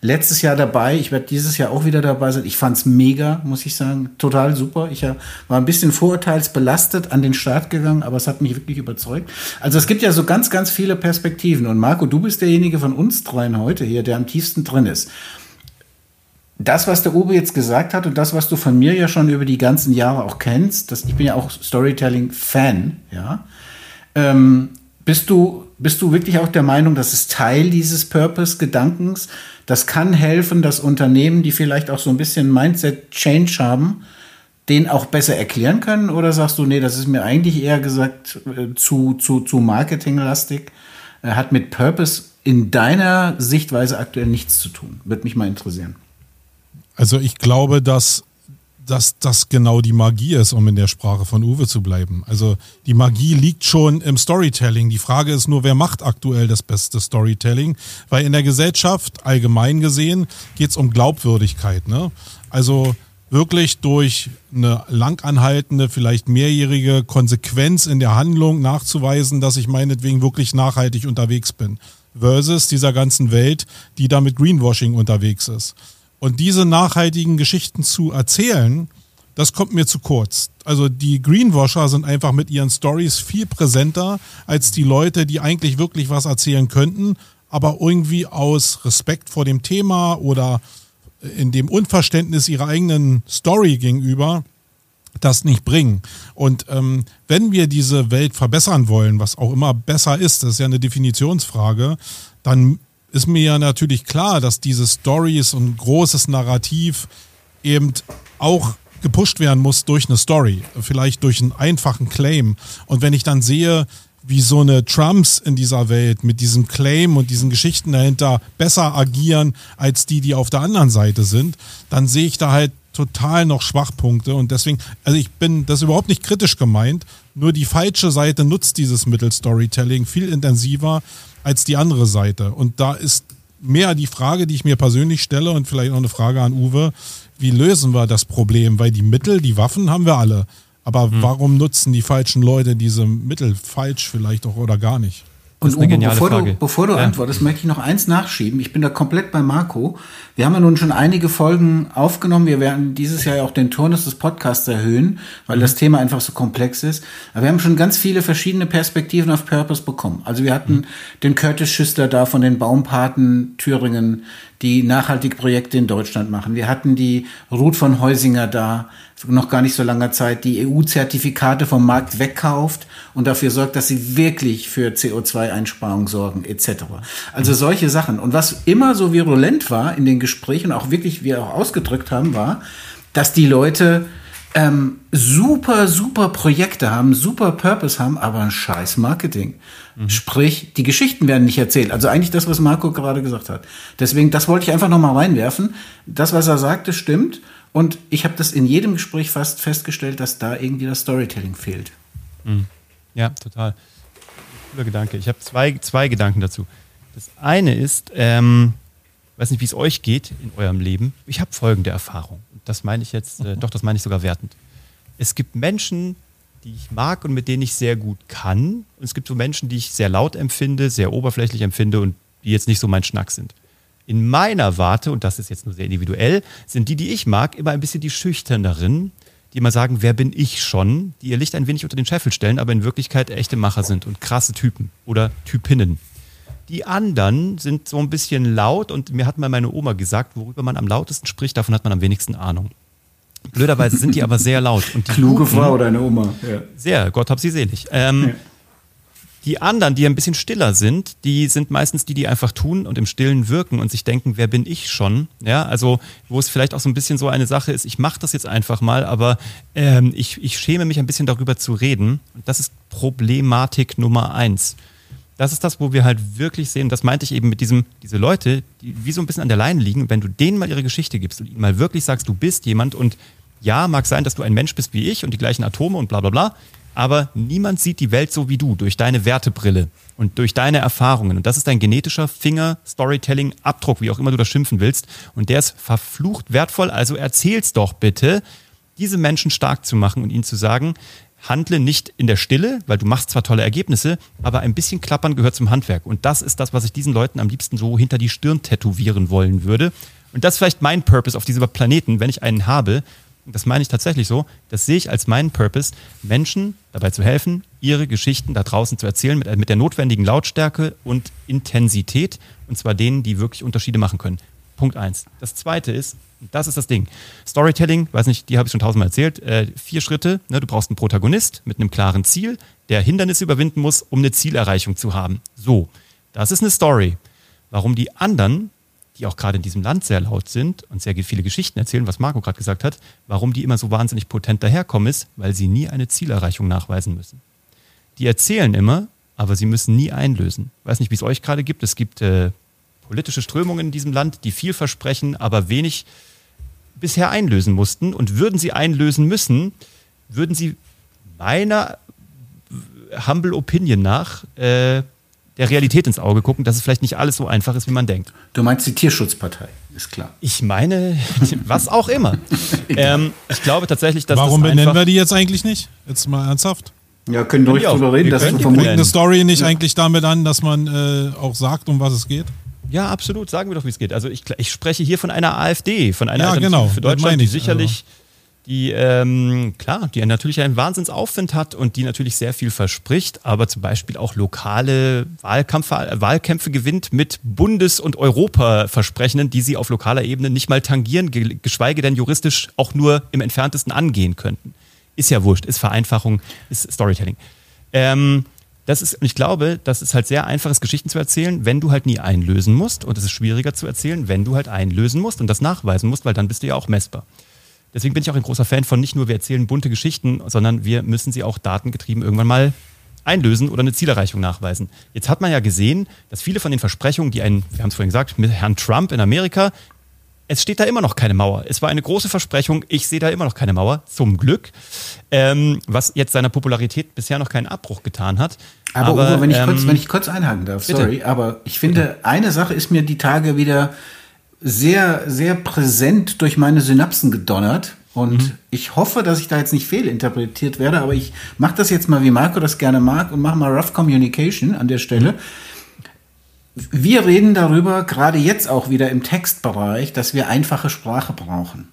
letztes Jahr dabei. Ich werde dieses Jahr auch wieder dabei sein. Ich fand es mega, muss ich sagen. Total super. Ich war ein bisschen vorurteilsbelastet an den Start gegangen, aber es hat mich wirklich überzeugt. Also es gibt ja so ganz, ganz viele Perspektiven. Und Marco, du bist derjenige von uns dreien heute hier, der am tiefsten drin ist. Das, was der Uwe jetzt gesagt hat und das, was du von mir ja schon über die ganzen Jahre auch kennst, das, ich bin ja auch Storytelling-Fan, ja. Ähm, bist du, bist du wirklich auch der Meinung, dass es Teil dieses Purpose-Gedankens? Das kann helfen, dass Unternehmen, die vielleicht auch so ein bisschen Mindset-Change haben, den auch besser erklären können? Oder sagst du, nee, das ist mir eigentlich eher gesagt äh, zu, zu, zu marketinglastig? Er hat mit Purpose in deiner Sichtweise aktuell nichts zu tun. Würde mich mal interessieren. Also ich glaube, dass dass das genau die Magie ist, um in der Sprache von Uwe zu bleiben. Also die Magie liegt schon im Storytelling. Die Frage ist nur, wer macht aktuell das beste Storytelling? Weil in der Gesellschaft allgemein gesehen geht es um Glaubwürdigkeit. Ne? Also wirklich durch eine langanhaltende, vielleicht mehrjährige Konsequenz in der Handlung nachzuweisen, dass ich meinetwegen wirklich nachhaltig unterwegs bin. Versus dieser ganzen Welt, die da mit Greenwashing unterwegs ist. Und diese nachhaltigen Geschichten zu erzählen, das kommt mir zu kurz. Also die Greenwasher sind einfach mit ihren Stories viel präsenter als die Leute, die eigentlich wirklich was erzählen könnten, aber irgendwie aus Respekt vor dem Thema oder in dem Unverständnis ihrer eigenen Story gegenüber das nicht bringen. Und ähm, wenn wir diese Welt verbessern wollen, was auch immer besser ist, das ist ja eine Definitionsfrage, dann ist mir ja natürlich klar, dass diese Stories und großes Narrativ eben auch gepusht werden muss durch eine Story, vielleicht durch einen einfachen Claim. Und wenn ich dann sehe, wie so eine Trumps in dieser Welt mit diesem Claim und diesen Geschichten dahinter besser agieren als die, die auf der anderen Seite sind, dann sehe ich da halt total noch Schwachpunkte und deswegen, also ich bin das überhaupt nicht kritisch gemeint, nur die falsche Seite nutzt dieses Mittel Storytelling viel intensiver als die andere Seite. Und da ist mehr die Frage, die ich mir persönlich stelle und vielleicht auch eine Frage an Uwe, wie lösen wir das Problem? Weil die Mittel, die Waffen haben wir alle. Aber mhm. warum nutzen die falschen Leute diese Mittel falsch vielleicht auch oder gar nicht? Und Uwe, bevor, du, bevor du ja. antwortest, möchte ich noch eins nachschieben. Ich bin da komplett bei Marco. Wir haben ja nun schon einige Folgen aufgenommen. Wir werden dieses Jahr ja auch den Turnus des Podcasts erhöhen, weil mhm. das Thema einfach so komplex ist. Aber wir haben schon ganz viele verschiedene Perspektiven auf Purpose bekommen. Also wir hatten mhm. den Curtis Schüster da von den Baumpaten Thüringen, die nachhaltige Projekte in Deutschland machen. Wir hatten die Ruth von Heusinger da, noch gar nicht so langer Zeit, die EU-Zertifikate vom Markt wegkauft und dafür sorgt, dass sie wirklich für CO2-Einsparungen sorgen, etc. Also solche Sachen. Und was immer so virulent war in den Gesprächen, auch wirklich wir auch ausgedrückt haben, war, dass die Leute ähm, super, super Projekte haben, super Purpose haben, aber ein scheiß Marketing. Mhm. Sprich, die Geschichten werden nicht erzählt. Also eigentlich das, was Marco gerade gesagt hat. Deswegen, das wollte ich einfach nochmal reinwerfen. Das, was er sagte, stimmt. Und ich habe das in jedem Gespräch fast festgestellt, dass da irgendwie das Storytelling fehlt. Mhm. Ja, total. Cooler Gedanke. Ich habe zwei, zwei Gedanken dazu. Das eine ist, ähm, weiß nicht, wie es euch geht in eurem Leben. Ich habe folgende Erfahrung. Das meine ich jetzt, äh, doch, das meine ich sogar wertend. Es gibt Menschen, die ich mag und mit denen ich sehr gut kann. Und es gibt so Menschen, die ich sehr laut empfinde, sehr oberflächlich empfinde und die jetzt nicht so mein Schnack sind. In meiner Warte, und das ist jetzt nur sehr individuell, sind die, die ich mag, immer ein bisschen die schüchterneren, die immer sagen, wer bin ich schon, die ihr Licht ein wenig unter den Scheffel stellen, aber in Wirklichkeit echte Macher sind und krasse Typen oder Typinnen. Die anderen sind so ein bisschen laut und mir hat mal meine Oma gesagt, worüber man am lautesten spricht, davon hat man am wenigsten Ahnung. Blöderweise sind die aber sehr laut. Und die Kluge Guten, Frau, deine Oma. Ja. Sehr, Gott hab sie selig. Ähm, ja. Die anderen, die ein bisschen stiller sind, die sind meistens die, die einfach tun und im Stillen wirken und sich denken, wer bin ich schon? Ja, also wo es vielleicht auch so ein bisschen so eine Sache ist, ich mache das jetzt einfach mal, aber ähm, ich, ich schäme mich ein bisschen darüber zu reden. Das ist Problematik Nummer eins das ist das, wo wir halt wirklich sehen, das meinte ich eben mit diesem, diese Leute, die wie so ein bisschen an der Leine liegen, wenn du denen mal ihre Geschichte gibst und ihnen mal wirklich sagst, du bist jemand und ja, mag sein, dass du ein Mensch bist wie ich und die gleichen Atome und bla bla bla, aber niemand sieht die Welt so wie du, durch deine Wertebrille und durch deine Erfahrungen. Und das ist dein genetischer Finger, Storytelling, Abdruck, wie auch immer du das schimpfen willst. Und der ist verflucht wertvoll, also erzähl's doch bitte, diese Menschen stark zu machen und ihnen zu sagen, handle nicht in der Stille, weil du machst zwar tolle Ergebnisse, aber ein bisschen klappern gehört zum Handwerk. Und das ist das, was ich diesen Leuten am liebsten so hinter die Stirn tätowieren wollen würde. Und das ist vielleicht mein Purpose auf diesem Planeten, wenn ich einen habe. Und das meine ich tatsächlich so. Das sehe ich als meinen Purpose, Menschen dabei zu helfen, ihre Geschichten da draußen zu erzählen mit, mit der notwendigen Lautstärke und Intensität. Und zwar denen, die wirklich Unterschiede machen können. Punkt eins. Das zweite ist, das ist das Ding. Storytelling, weiß nicht, die habe ich schon tausendmal erzählt. Äh, vier Schritte. Ne, du brauchst einen Protagonist mit einem klaren Ziel, der Hindernisse überwinden muss, um eine Zielerreichung zu haben. So, das ist eine Story. Warum die anderen, die auch gerade in diesem Land sehr laut sind und sehr viele Geschichten erzählen, was Marco gerade gesagt hat, warum die immer so wahnsinnig potent daherkommen, ist, weil sie nie eine Zielerreichung nachweisen müssen. Die erzählen immer, aber sie müssen nie einlösen. Weiß nicht, wie es euch gerade gibt. Es gibt äh, politische Strömungen in diesem Land, die viel versprechen, aber wenig bisher einlösen mussten. Und würden sie einlösen müssen, würden sie meiner humble Opinion nach äh, der Realität ins Auge gucken, dass es vielleicht nicht alles so einfach ist, wie man denkt. Du meinst die Tierschutzpartei, ist klar. Ich meine, was auch immer. ähm, ich glaube tatsächlich, dass Warum das benennen wir die jetzt eigentlich nicht? Jetzt mal ernsthaft. Ja, können ruhig drüber reden, dass du vermutlich eine Story nicht ja. eigentlich damit an, dass man äh, auch sagt, um was es geht. Ja, absolut. Sagen wir doch, wie es geht. Also ich, ich spreche hier von einer AfD, von einer ja, genau. für Deutschland, die sicherlich also die, ähm, klar, die natürlich einen Wahnsinnsaufwind hat und die natürlich sehr viel verspricht, aber zum Beispiel auch lokale Wahlkämpfe, Wahlkämpfe gewinnt mit Bundes- und Europaversprechenden, die sie auf lokaler Ebene nicht mal tangieren, geschweige denn juristisch auch nur im entferntesten angehen könnten. Ist ja wurscht, ist Vereinfachung, ist Storytelling. Ähm, das ist, ich glaube, das ist halt sehr einfaches Geschichten zu erzählen, wenn du halt nie einlösen musst. Und es ist schwieriger zu erzählen, wenn du halt einlösen musst und das nachweisen musst, weil dann bist du ja auch messbar. Deswegen bin ich auch ein großer Fan von nicht nur wir erzählen bunte Geschichten, sondern wir müssen sie auch datengetrieben irgendwann mal einlösen oder eine Zielerreichung nachweisen. Jetzt hat man ja gesehen, dass viele von den Versprechungen, die ein, wir haben es vorhin gesagt, mit Herrn Trump in Amerika, es steht da immer noch keine Mauer. Es war eine große Versprechung. Ich sehe da immer noch keine Mauer, zum Glück. Ähm, was jetzt seiner Popularität bisher noch keinen Abbruch getan hat. Aber, aber Uwe, wenn, ich ähm, kurz, wenn ich kurz einhaken darf, bitte. sorry, aber ich finde, eine Sache ist mir die Tage wieder sehr, sehr präsent durch meine Synapsen gedonnert. Und mhm. ich hoffe, dass ich da jetzt nicht fehlinterpretiert werde, aber ich mache das jetzt mal, wie Marco das gerne mag, und mache mal Rough Communication an der Stelle. Wir reden darüber, gerade jetzt auch wieder im Textbereich, dass wir einfache Sprache brauchen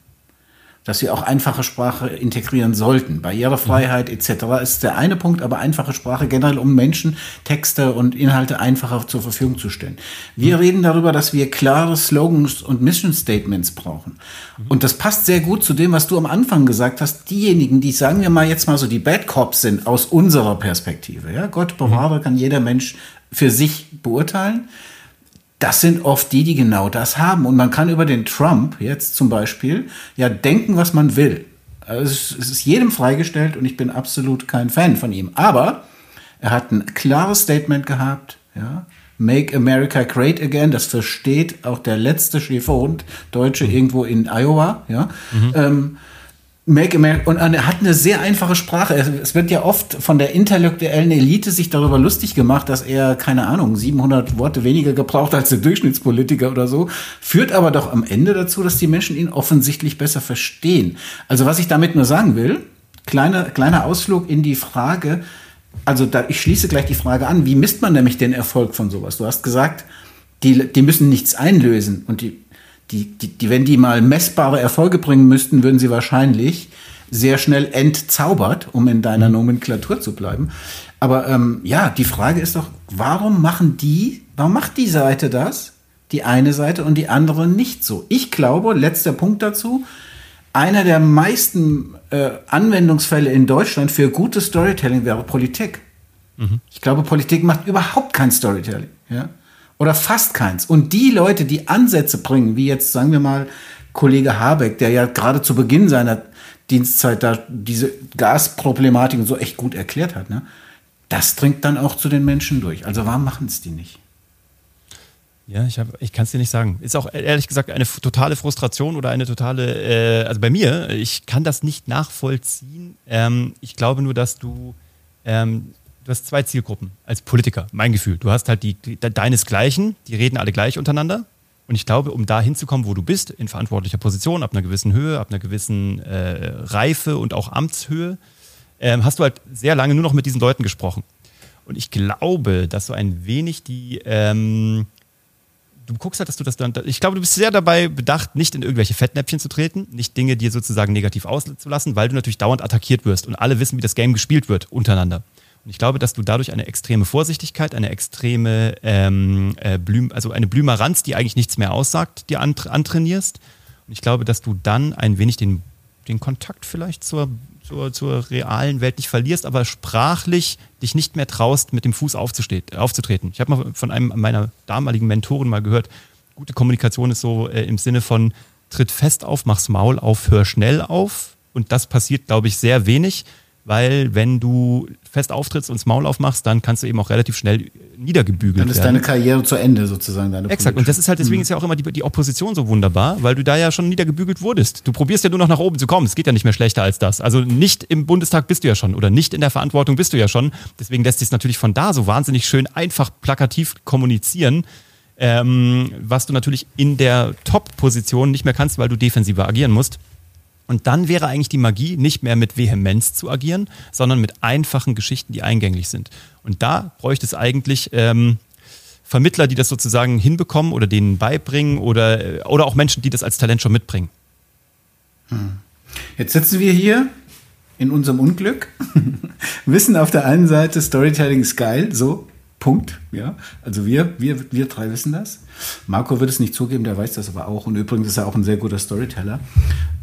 dass wir auch einfache Sprache integrieren sollten. Barrierefreiheit etc. ist der eine Punkt, aber einfache Sprache generell, um Menschen Texte und Inhalte einfacher zur Verfügung zu stellen. Wir mhm. reden darüber, dass wir klare Slogans und Mission Statements brauchen. Mhm. Und das passt sehr gut zu dem, was du am Anfang gesagt hast. Diejenigen, die sagen wir mal jetzt mal so die Bad Cops sind aus unserer Perspektive. Ja, Gott bewahre, mhm. kann jeder Mensch für sich beurteilen das sind oft die, die genau das haben. Und man kann über den Trump jetzt zum Beispiel ja denken, was man will. Also es ist jedem freigestellt und ich bin absolut kein Fan von ihm. Aber er hat ein klares Statement gehabt, ja. Make America Great Again, das versteht auch der letzte Schäferhund Deutsche irgendwo in Iowa, ja. Mhm. Ähm, Make America, und er hat eine sehr einfache Sprache. Es wird ja oft von der intellektuellen Elite sich darüber lustig gemacht, dass er, keine Ahnung, 700 Worte weniger gebraucht als der Durchschnittspolitiker oder so. Führt aber doch am Ende dazu, dass die Menschen ihn offensichtlich besser verstehen. Also was ich damit nur sagen will, kleiner, kleiner Ausflug in die Frage, also da, ich schließe gleich die Frage an, wie misst man nämlich den Erfolg von sowas? Du hast gesagt, die, die müssen nichts einlösen und die die, die, die, wenn die mal messbare Erfolge bringen müssten, würden sie wahrscheinlich sehr schnell entzaubert, um in deiner mhm. Nomenklatur zu bleiben. Aber ähm, ja, die Frage ist doch, warum machen die, warum macht die Seite das, die eine Seite und die andere nicht so? Ich glaube, letzter Punkt dazu, einer der meisten äh, Anwendungsfälle in Deutschland für gutes Storytelling wäre Politik. Mhm. Ich glaube, Politik macht überhaupt kein Storytelling. Ja? Oder fast keins. Und die Leute, die Ansätze bringen, wie jetzt sagen wir mal Kollege Habeck, der ja gerade zu Beginn seiner Dienstzeit da diese Gasproblematik so echt gut erklärt hat, ne? das dringt dann auch zu den Menschen durch. Also warum machen es die nicht? Ja, ich, ich kann es dir nicht sagen. Ist auch ehrlich gesagt eine totale Frustration oder eine totale, äh, also bei mir, ich kann das nicht nachvollziehen. Ähm, ich glaube nur, dass du ähm, du hast zwei Zielgruppen als Politiker, mein Gefühl. Du hast halt die, die deinesgleichen, die reden alle gleich untereinander. Und ich glaube, um da hinzukommen, wo du bist, in verantwortlicher Position, ab einer gewissen Höhe, ab einer gewissen äh, Reife und auch Amtshöhe, ähm, hast du halt sehr lange nur noch mit diesen Leuten gesprochen. Und ich glaube, dass so ein wenig die, ähm, du guckst halt, dass du das dann, ich glaube, du bist sehr dabei bedacht, nicht in irgendwelche Fettnäpfchen zu treten, nicht Dinge dir sozusagen negativ auszulassen, weil du natürlich dauernd attackiert wirst und alle wissen, wie das Game gespielt wird untereinander. Und ich glaube, dass du dadurch eine extreme Vorsichtigkeit, eine extreme ähm, äh, Blüm, also eine Blümeranz, die eigentlich nichts mehr aussagt, dir antrainierst. Und ich glaube, dass du dann ein wenig den, den Kontakt vielleicht zur, zur, zur realen Welt nicht verlierst, aber sprachlich dich nicht mehr traust, mit dem Fuß aufzutreten. Ich habe mal von einem meiner damaligen Mentoren mal gehört, gute Kommunikation ist so äh, im Sinne von tritt fest auf, mach's Maul auf, hör schnell auf. Und das passiert, glaube ich, sehr wenig, weil wenn du fest auftrittst und das Maul aufmachst, dann kannst du eben auch relativ schnell niedergebügelt werden. Dann ist werden. deine Karriere zu Ende sozusagen. Deine Exakt. Und das ist halt, deswegen mhm. ist ja auch immer die, die, Opposition so wunderbar, weil du da ja schon niedergebügelt wurdest. Du probierst ja nur noch nach oben zu kommen. Es geht ja nicht mehr schlechter als das. Also nicht im Bundestag bist du ja schon oder nicht in der Verantwortung bist du ja schon. Deswegen lässt sich es natürlich von da so wahnsinnig schön einfach plakativ kommunizieren. Ähm, was du natürlich in der Top-Position nicht mehr kannst, weil du defensiver agieren musst. Und dann wäre eigentlich die Magie nicht mehr mit Vehemenz zu agieren, sondern mit einfachen Geschichten, die eingänglich sind. Und da bräuchte es eigentlich ähm, Vermittler, die das sozusagen hinbekommen oder denen beibringen oder, äh, oder auch Menschen, die das als Talent schon mitbringen. Hm. Jetzt sitzen wir hier in unserem Unglück, wissen auf der einen Seite, Storytelling ist geil, so, Punkt. Ja, also wir, wir, wir drei wissen das. Marco wird es nicht zugeben, der weiß das aber auch. Und übrigens ist er auch ein sehr guter Storyteller.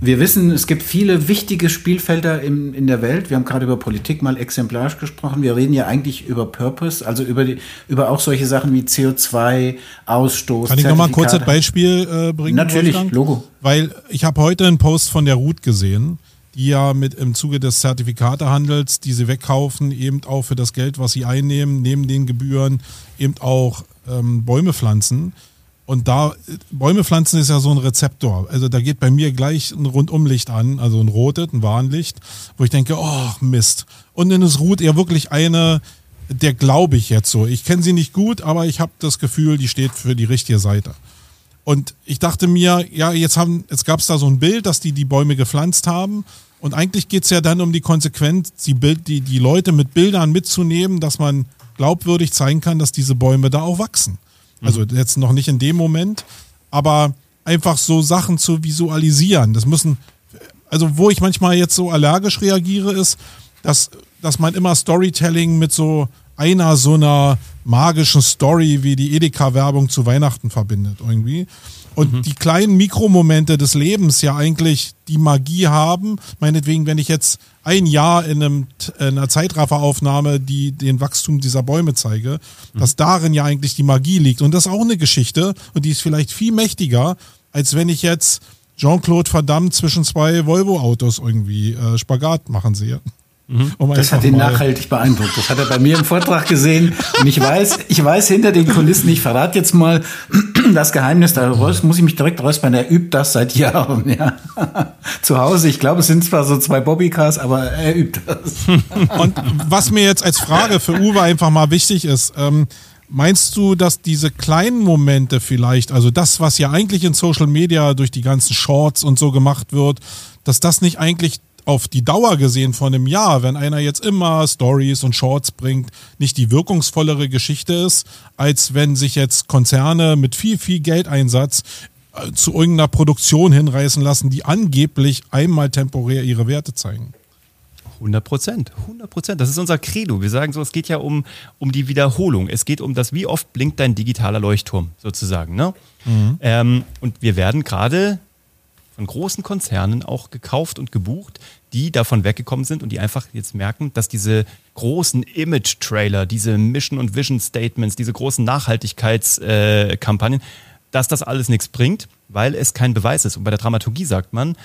Wir wissen, es gibt viele wichtige Spielfelder in, in der Welt. Wir haben gerade über Politik mal exemplarisch gesprochen. Wir reden ja eigentlich über Purpose, also über, die, über auch solche Sachen wie CO2-Ausstoß. Kann ich nochmal ein kurzes Beispiel äh, bringen? Natürlich, Wolfgang? Logo. Weil ich habe heute einen Post von der Ruth gesehen die ja mit im Zuge des Zertifikatehandels, die sie wegkaufen, eben auch für das Geld, was sie einnehmen, neben den Gebühren, eben auch ähm, Bäume pflanzen. Und da, Bäume pflanzen ist ja so ein Rezeptor. Also da geht bei mir gleich ein Rundumlicht an, also ein rotes, ein Warnlicht, wo ich denke, oh Mist. Und dann ist Ruth eher wirklich eine, der glaube ich jetzt so. Ich kenne sie nicht gut, aber ich habe das Gefühl, die steht für die richtige Seite. Und ich dachte mir, ja, jetzt haben, jetzt gab es da so ein Bild, dass die die Bäume gepflanzt haben. Und eigentlich geht es ja dann um die Konsequenz, die, Bild, die, die Leute mit Bildern mitzunehmen, dass man glaubwürdig zeigen kann, dass diese Bäume da auch wachsen. Also mhm. jetzt noch nicht in dem Moment, aber einfach so Sachen zu visualisieren. Das müssen, also wo ich manchmal jetzt so allergisch reagiere, ist, dass, dass man immer Storytelling mit so einer so einer magischen Story wie die Edeka-Werbung zu Weihnachten verbindet irgendwie. Und mhm. die kleinen Mikromomente des Lebens ja eigentlich die Magie haben. Meinetwegen, wenn ich jetzt ein Jahr in, einem, in einer Zeitrafferaufnahme die, den Wachstum dieser Bäume zeige, mhm. dass darin ja eigentlich die Magie liegt. Und das ist auch eine Geschichte und die ist vielleicht viel mächtiger, als wenn ich jetzt Jean-Claude verdammt zwischen zwei Volvo-Autos irgendwie äh, Spagat machen sehe. Mhm. Um das hat ihn nachhaltig beeindruckt. Das hat er bei mir im Vortrag gesehen. Und ich weiß, ich weiß hinter den Kulissen, ich verrate jetzt mal das Geheimnis, da muss ich mich direkt räuspern, er übt das seit Jahren, ja. Zu Hause, ich glaube, es sind zwar so zwei Bobbycars, aber er übt das. Und was mir jetzt als Frage für Uwe einfach mal wichtig ist, ähm, Meinst du, dass diese kleinen Momente vielleicht, also das, was ja eigentlich in Social Media durch die ganzen Shorts und so gemacht wird, dass das nicht eigentlich auf die Dauer gesehen von einem Jahr, wenn einer jetzt immer Stories und Shorts bringt, nicht die wirkungsvollere Geschichte ist, als wenn sich jetzt Konzerne mit viel, viel Geldeinsatz äh, zu irgendeiner Produktion hinreißen lassen, die angeblich einmal temporär ihre Werte zeigen. 100 Prozent, 100 Prozent. Das ist unser Credo. Wir sagen so, es geht ja um, um die Wiederholung. Es geht um das, wie oft blinkt dein digitaler Leuchtturm sozusagen. Ne? Mhm. Ähm, und wir werden gerade von großen Konzernen auch gekauft und gebucht, die davon weggekommen sind und die einfach jetzt merken, dass diese großen Image-Trailer, diese Mission- und Vision-Statements, diese großen Nachhaltigkeitskampagnen, äh, dass das alles nichts bringt, weil es kein Beweis ist. Und bei der Dramaturgie sagt man,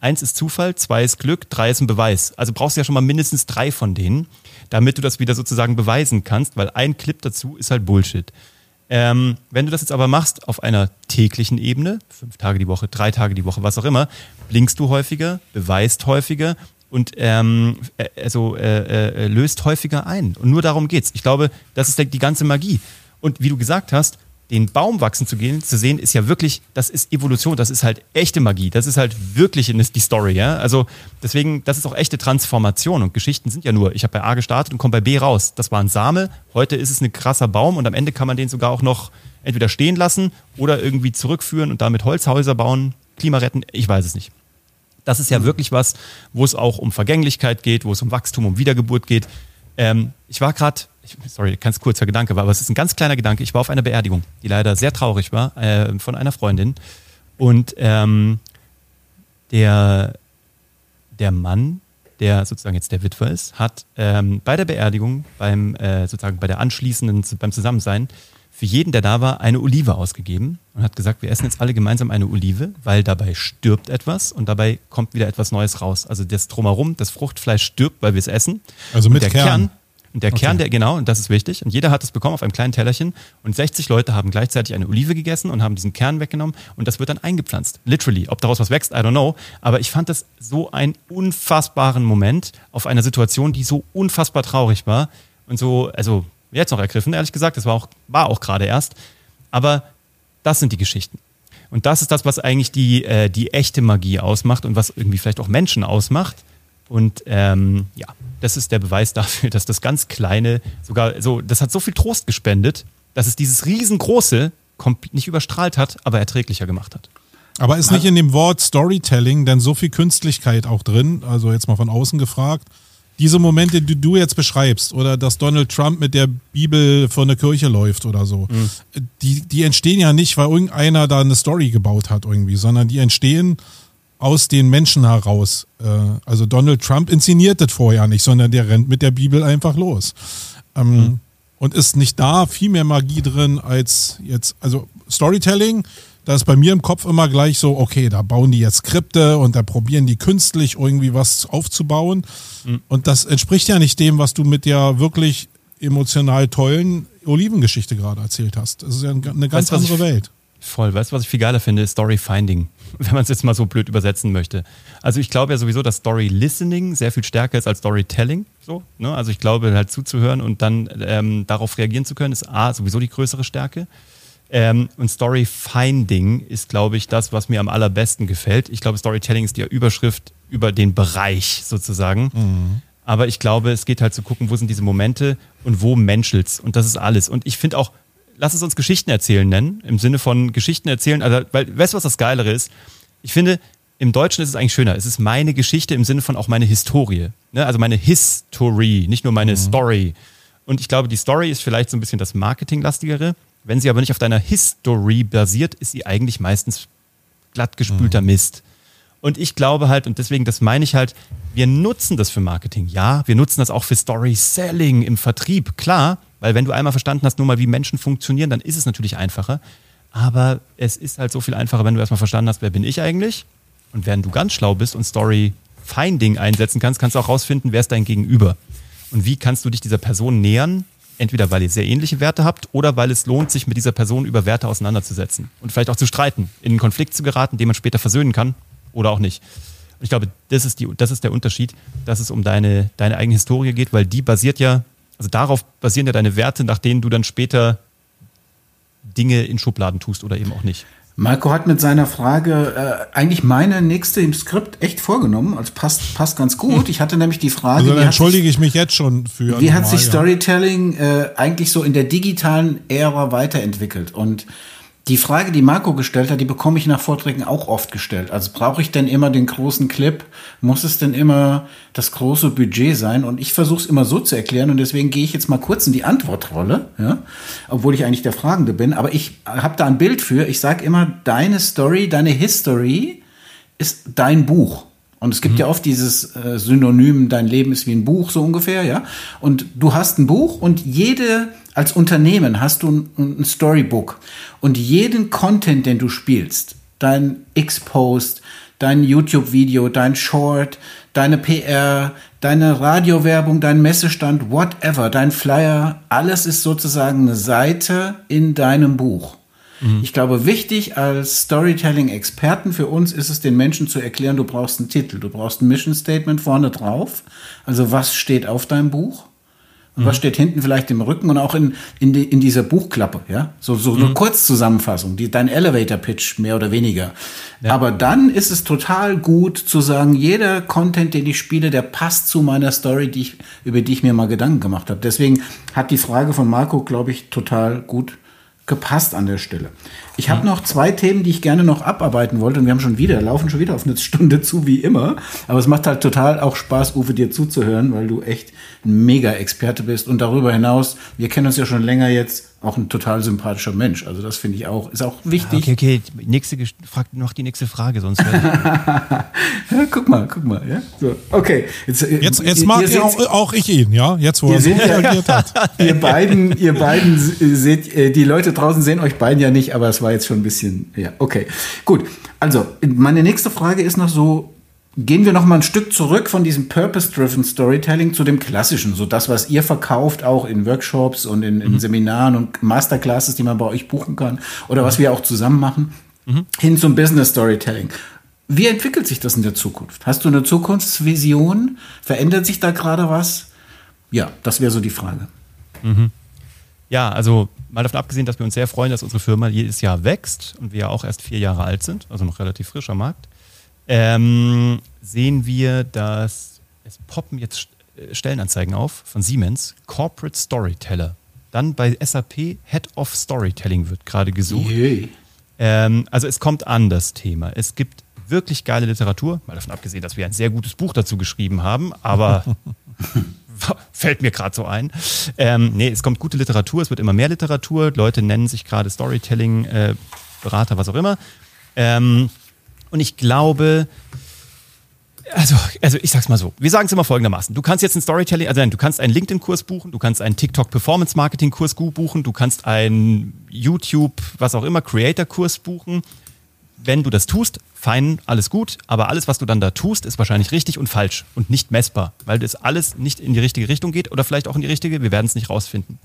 eins ist Zufall, zwei ist Glück, drei ist ein Beweis. Also brauchst du ja schon mal mindestens drei von denen, damit du das wieder sozusagen beweisen kannst, weil ein Clip dazu ist halt Bullshit. Ähm, wenn du das jetzt aber machst auf einer täglichen Ebene, fünf Tage die Woche, drei Tage die Woche, was auch immer, blinkst du häufiger, beweist häufiger und ähm, äh, also, äh, äh, löst häufiger ein. Und nur darum geht's. Ich glaube, das ist die ganze Magie. Und wie du gesagt hast, den Baum wachsen zu gehen, zu sehen, ist ja wirklich, das ist Evolution, das ist halt echte Magie, das ist halt wirklich die Story, ja. Also deswegen, das ist auch echte Transformation und Geschichten sind ja nur, ich habe bei A gestartet und komme bei B raus. Das war ein Same, heute ist es ein krasser Baum und am Ende kann man den sogar auch noch entweder stehen lassen oder irgendwie zurückführen und damit Holzhäuser bauen, Klima retten, ich weiß es nicht. Das ist ja mhm. wirklich was, wo es auch um Vergänglichkeit geht, wo es um Wachstum, um Wiedergeburt geht. Ähm, ich war gerade sorry, ganz kurzer Gedanke war, aber es ist ein ganz kleiner Gedanke. Ich war auf einer Beerdigung, die leider sehr traurig war, äh, von einer Freundin. Und ähm, der, der Mann, der sozusagen jetzt der Witwer ist, hat ähm, bei der Beerdigung, beim äh, sozusagen bei der anschließenden, beim Zusammensein, für jeden, der da war, eine Olive ausgegeben und hat gesagt, wir essen jetzt alle gemeinsam eine Olive, weil dabei stirbt etwas und dabei kommt wieder etwas Neues raus. Also das Drumherum, das Fruchtfleisch stirbt, weil wir es essen. Also mit der Kern. Kern und der okay. Kern, der, genau, und das ist wichtig. Und jeder hat es bekommen auf einem kleinen Tellerchen. Und 60 Leute haben gleichzeitig eine Olive gegessen und haben diesen Kern weggenommen. Und das wird dann eingepflanzt. Literally. Ob daraus was wächst, I don't know. Aber ich fand das so einen unfassbaren Moment auf einer Situation, die so unfassbar traurig war. Und so, also jetzt noch ergriffen, ehrlich gesagt. Das war auch, war auch gerade erst. Aber das sind die Geschichten. Und das ist das, was eigentlich die, äh, die echte Magie ausmacht und was irgendwie vielleicht auch Menschen ausmacht. Und ähm, ja, das ist der Beweis dafür, dass das ganz Kleine sogar so, das hat so viel Trost gespendet, dass es dieses riesengroße nicht überstrahlt hat, aber erträglicher gemacht hat. Aber ist nicht in dem Wort Storytelling denn so viel Künstlichkeit auch drin? Also jetzt mal von außen gefragt. Diese Momente, die du jetzt beschreibst, oder dass Donald Trump mit der Bibel vor eine Kirche läuft oder so, mhm. die, die entstehen ja nicht, weil irgendeiner da eine Story gebaut hat irgendwie, sondern die entstehen aus den Menschen heraus. Äh, also Donald Trump inszeniert das vorher nicht, sondern der rennt mit der Bibel einfach los. Ähm, mhm. Und ist nicht da viel mehr Magie drin als jetzt, also Storytelling, da ist bei mir im Kopf immer gleich so, okay, da bauen die jetzt Skripte und da probieren die künstlich irgendwie was aufzubauen. Mhm. Und das entspricht ja nicht dem, was du mit der wirklich emotional tollen Olivengeschichte gerade erzählt hast. Das ist ja eine ganz weißt, andere Welt. Voll. Weißt du, was ich viel geiler finde? Story Finding, wenn man es jetzt mal so blöd übersetzen möchte. Also ich glaube ja sowieso, dass Story Listening sehr viel stärker ist als Storytelling. So, ne? Also ich glaube halt zuzuhören und dann ähm, darauf reagieren zu können, ist A, sowieso die größere Stärke. Ähm, und Story Finding ist, glaube ich, das, was mir am allerbesten gefällt. Ich glaube, Storytelling ist die Überschrift über den Bereich sozusagen. Mhm. Aber ich glaube, es geht halt zu gucken, wo sind diese Momente und wo menschelt's. Und das ist alles. Und ich finde auch, lass es uns Geschichten erzählen nennen, im Sinne von Geschichten erzählen, also, weil, weißt du, was das Geilere ist? Ich finde, im Deutschen ist es eigentlich schöner. Es ist meine Geschichte im Sinne von auch meine Historie. Ne? Also meine History, nicht nur meine mhm. Story. Und ich glaube, die Story ist vielleicht so ein bisschen das Marketinglastigere. Wenn sie aber nicht auf deiner History basiert, ist sie eigentlich meistens glattgespülter mhm. Mist. Und ich glaube halt, und deswegen, das meine ich halt, wir nutzen das für Marketing. Ja, wir nutzen das auch für Story Selling im Vertrieb, klar. Weil wenn du einmal verstanden hast, nur mal wie Menschen funktionieren, dann ist es natürlich einfacher. Aber es ist halt so viel einfacher, wenn du erstmal verstanden hast, wer bin ich eigentlich? Und während du ganz schlau bist und Story Finding einsetzen kannst, kannst du auch rausfinden, wer ist dein Gegenüber. Und wie kannst du dich dieser Person nähern? Entweder weil ihr sehr ähnliche Werte habt oder weil es lohnt, sich mit dieser Person über Werte auseinanderzusetzen und vielleicht auch zu streiten, in einen Konflikt zu geraten, den man später versöhnen kann oder auch nicht. Und ich glaube, das ist, die, das ist der Unterschied, dass es um deine, deine eigene Historie geht, weil die basiert ja also darauf basieren ja deine Werte, nach denen du dann später Dinge in Schubladen tust oder eben auch nicht. Marco hat mit seiner Frage äh, eigentlich meine nächste im Skript echt vorgenommen. Also passt, passt ganz gut. Ich hatte nämlich die Frage. Also entschuldige sich, ich mich jetzt schon für. Wie hat sich Storytelling äh, eigentlich so in der digitalen Ära weiterentwickelt? Und die Frage, die Marco gestellt hat, die bekomme ich nach Vorträgen auch oft gestellt. Also brauche ich denn immer den großen Clip? Muss es denn immer das große Budget sein? Und ich versuche es immer so zu erklären und deswegen gehe ich jetzt mal kurz in die Antwortrolle, ja? obwohl ich eigentlich der Fragende bin. Aber ich habe da ein Bild für. Ich sage immer, deine Story, deine History ist dein Buch. Und es gibt mhm. ja oft dieses äh, Synonym, dein Leben ist wie ein Buch, so ungefähr, ja. Und du hast ein Buch und jede als Unternehmen hast du ein, ein Storybook und jeden Content, den du spielst, dein X-Post, dein YouTube-Video, dein Short, deine PR, deine Radiowerbung, dein Messestand, whatever, dein Flyer, alles ist sozusagen eine Seite in deinem Buch. Mhm. Ich glaube, wichtig als Storytelling-Experten für uns ist es, den Menschen zu erklären, du brauchst einen Titel, du brauchst ein Mission Statement vorne drauf. Also was steht auf deinem Buch? Und was steht hinten vielleicht im Rücken und auch in, in, die, in dieser Buchklappe, ja? So, so eine mhm. Kurzzusammenfassung, die, dein Elevator-Pitch mehr oder weniger. Ja. Aber dann ist es total gut zu sagen, jeder Content, den ich spiele, der passt zu meiner Story, die ich, über die ich mir mal Gedanken gemacht habe. Deswegen hat die Frage von Marco, glaube ich, total gut gepasst an der Stelle. Ich habe noch zwei Themen, die ich gerne noch abarbeiten wollte. Und wir haben schon wieder, laufen schon wieder auf eine Stunde zu, wie immer. Aber es macht halt total auch Spaß, Uwe, dir zuzuhören, weil du echt ein Mega-Experte bist. Und darüber hinaus, wir kennen uns ja schon länger jetzt, auch ein total sympathischer Mensch. Also das finde ich auch, ist auch wichtig. okay, okay, nächste, frag noch die nächste Frage, sonst. ja, guck mal, guck mal, ja. So, okay. Jetzt, äh, jetzt, jetzt ihr, mag ihr auch, auch, ich ihn, ja, jetzt wo er so reagiert hat. ihr beiden, ihr beiden seht, äh, die Leute draußen sehen euch beiden ja nicht, aber es war jetzt schon ein bisschen, ja, okay. Gut. Also, meine nächste Frage ist noch so, Gehen wir noch mal ein Stück zurück von diesem Purpose-Driven Storytelling zu dem klassischen, so das, was ihr verkauft, auch in Workshops und in, in mhm. Seminaren und Masterclasses, die man bei euch buchen kann oder was wir auch zusammen machen, mhm. hin zum Business Storytelling. Wie entwickelt sich das in der Zukunft? Hast du eine Zukunftsvision? Verändert sich da gerade was? Ja, das wäre so die Frage. Mhm. Ja, also mal davon abgesehen, dass wir uns sehr freuen, dass unsere Firma jedes Jahr wächst und wir ja auch erst vier Jahre alt sind, also noch relativ frischer Markt ähm, sehen wir, dass es poppen jetzt äh, Stellenanzeigen auf von Siemens, Corporate Storyteller. Dann bei SAP Head of Storytelling wird gerade gesucht. Ähm, also es kommt an das Thema. Es gibt wirklich geile Literatur, mal davon abgesehen, dass wir ein sehr gutes Buch dazu geschrieben haben, aber fällt mir gerade so ein. Ähm, nee, es kommt gute Literatur, es wird immer mehr Literatur. Leute nennen sich gerade Storytelling, äh, Berater, was auch immer. Ähm, und ich glaube, also, also ich sag's mal so. Wir sagen es immer folgendermaßen. Du kannst jetzt einen Storytelling, also nein, du kannst einen LinkedIn-Kurs buchen, du kannst einen TikTok Performance Marketing-Kurs buchen, du kannst einen YouTube, was auch immer, Creator-Kurs buchen. Wenn du das tust, fein, alles gut, aber alles, was du dann da tust, ist wahrscheinlich richtig und falsch und nicht messbar, weil das alles nicht in die richtige Richtung geht oder vielleicht auch in die richtige, wir werden es nicht rausfinden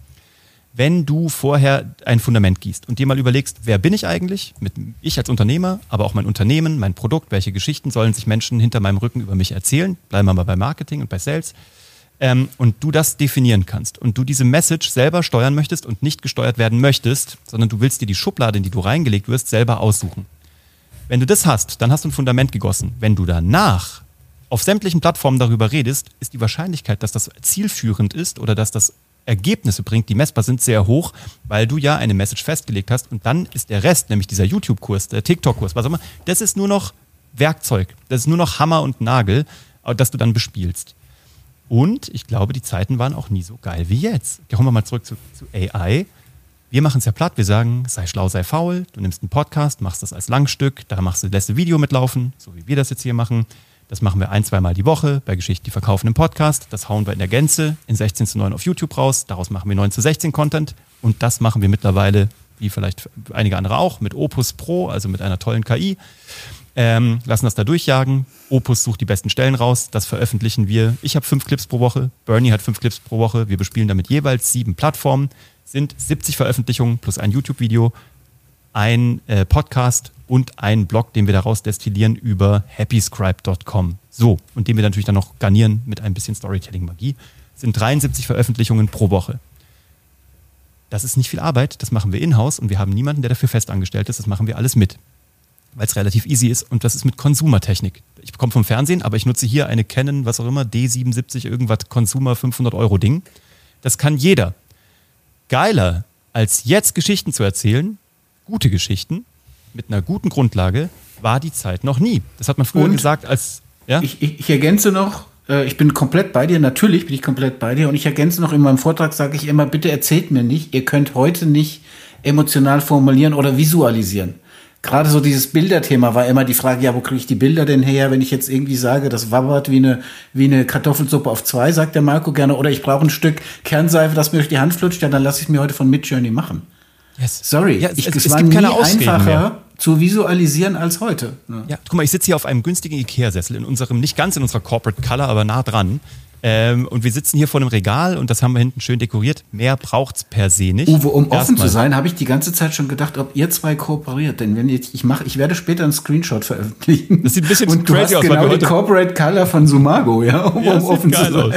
wenn du vorher ein Fundament gießt und dir mal überlegst, wer bin ich eigentlich? Mit ich als Unternehmer, aber auch mein Unternehmen, mein Produkt, welche Geschichten sollen sich Menschen hinter meinem Rücken über mich erzählen? Bleiben wir mal bei Marketing und bei Sales. Ähm, und du das definieren kannst und du diese Message selber steuern möchtest und nicht gesteuert werden möchtest, sondern du willst dir die Schublade, in die du reingelegt wirst, selber aussuchen. Wenn du das hast, dann hast du ein Fundament gegossen. Wenn du danach auf sämtlichen Plattformen darüber redest, ist die Wahrscheinlichkeit, dass das zielführend ist oder dass das Ergebnisse bringt, die messbar sind, sehr hoch, weil du ja eine Message festgelegt hast und dann ist der Rest, nämlich dieser YouTube-Kurs, der TikTok-Kurs, was auch immer, das ist nur noch Werkzeug, das ist nur noch Hammer und Nagel, äh, das du dann bespielst. Und ich glaube, die Zeiten waren auch nie so geil wie jetzt. Kommen wir mal zurück zu, zu AI. Wir machen es ja platt, wir sagen, sei schlau, sei faul, du nimmst einen Podcast, machst das als Langstück, da machst du, lässt du Video mitlaufen, so wie wir das jetzt hier machen. Das machen wir ein, zweimal die Woche bei Geschichten, die verkaufen im Podcast. Das hauen wir in der Gänze in 16 zu 9 auf YouTube raus. Daraus machen wir 9 zu 16 Content. Und das machen wir mittlerweile, wie vielleicht einige andere auch, mit Opus Pro, also mit einer tollen KI. Ähm, lassen das da durchjagen. Opus sucht die besten Stellen raus. Das veröffentlichen wir. Ich habe fünf Clips pro Woche. Bernie hat fünf Clips pro Woche. Wir bespielen damit jeweils sieben Plattformen. Sind 70 Veröffentlichungen plus ein YouTube-Video, ein äh, Podcast und einen Blog, den wir daraus destillieren über happyscribe.com. So, und den wir natürlich dann noch garnieren mit ein bisschen Storytelling-Magie. Sind 73 Veröffentlichungen pro Woche. Das ist nicht viel Arbeit, das machen wir in-house und wir haben niemanden, der dafür festangestellt ist. Das machen wir alles mit, weil es relativ easy ist und das ist mit Konsumertechnik. Ich komme vom Fernsehen, aber ich nutze hier eine Canon, was auch immer, D77 irgendwas Consumer 500 Euro Ding. Das kann jeder. Geiler, als jetzt Geschichten zu erzählen, gute Geschichten, mit einer guten Grundlage war die Zeit noch nie. Das hat man früher und gesagt als. Ja? Ich, ich, ich ergänze noch, äh, ich bin komplett bei dir, natürlich bin ich komplett bei dir und ich ergänze noch in meinem Vortrag, sage ich immer, bitte erzählt mir nicht, ihr könnt heute nicht emotional formulieren oder visualisieren. Gerade so dieses Bilderthema war immer die Frage, ja, wo kriege ich die Bilder denn her, wenn ich jetzt irgendwie sage, das wabbert wie eine, wie eine Kartoffelsuppe auf zwei, sagt der Marco gerne, oder ich brauche ein Stück Kernseife, das mir durch die Hand flutscht, ja, dann lasse ich es mir heute von Midjourney machen. Yes. Sorry, ja, ich, es, es, es war nie einfacher mehr. zu visualisieren als heute. Ja. ja, guck mal, ich sitze hier auf einem günstigen Ikea-Sessel in unserem, nicht ganz in unserer Corporate Color, aber nah dran. Ähm, und wir sitzen hier vor einem Regal und das haben wir hinten schön dekoriert. Mehr braucht es per se nicht. Uwe, um offen zu sein, habe ich die ganze Zeit schon gedacht, ob ihr zwei kooperiert. Denn wenn jetzt, ich mache, ich werde später einen Screenshot veröffentlichen. Das sieht ein bisschen und crazy aus. Genau die Corporate Color von Sumago, ja, um, ja, um offen zu sein. Aus.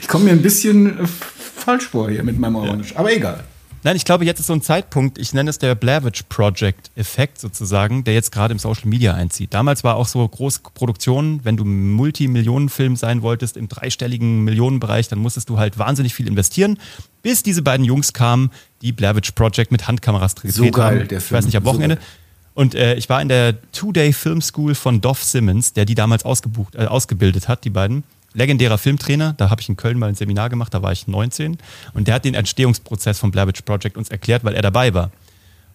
Ich komme mir ein bisschen äh, falsch vor hier mit meinem Orange. Ja. Aber egal. Nein, ich glaube, jetzt ist so ein Zeitpunkt, ich nenne es der Blavich Project Effekt sozusagen, der jetzt gerade im Social Media einzieht. Damals war auch so Großproduktion, wenn du Multimillionenfilm sein wolltest im dreistelligen Millionenbereich, dann musstest du halt wahnsinnig viel investieren, bis diese beiden Jungs kamen, die Blavich Project mit Handkameras gedreht so geil, haben. Der Film. Ich weiß nicht, am Wochenende. So und äh, ich war in der Two-Day Film School von Dov Simmons, der die damals ausgebucht, äh, ausgebildet hat, die beiden. Legendärer Filmtrainer. Da habe ich in Köln mal ein Seminar gemacht, da war ich 19. Und der hat den Entstehungsprozess vom Blair Witch Project uns erklärt, weil er dabei war.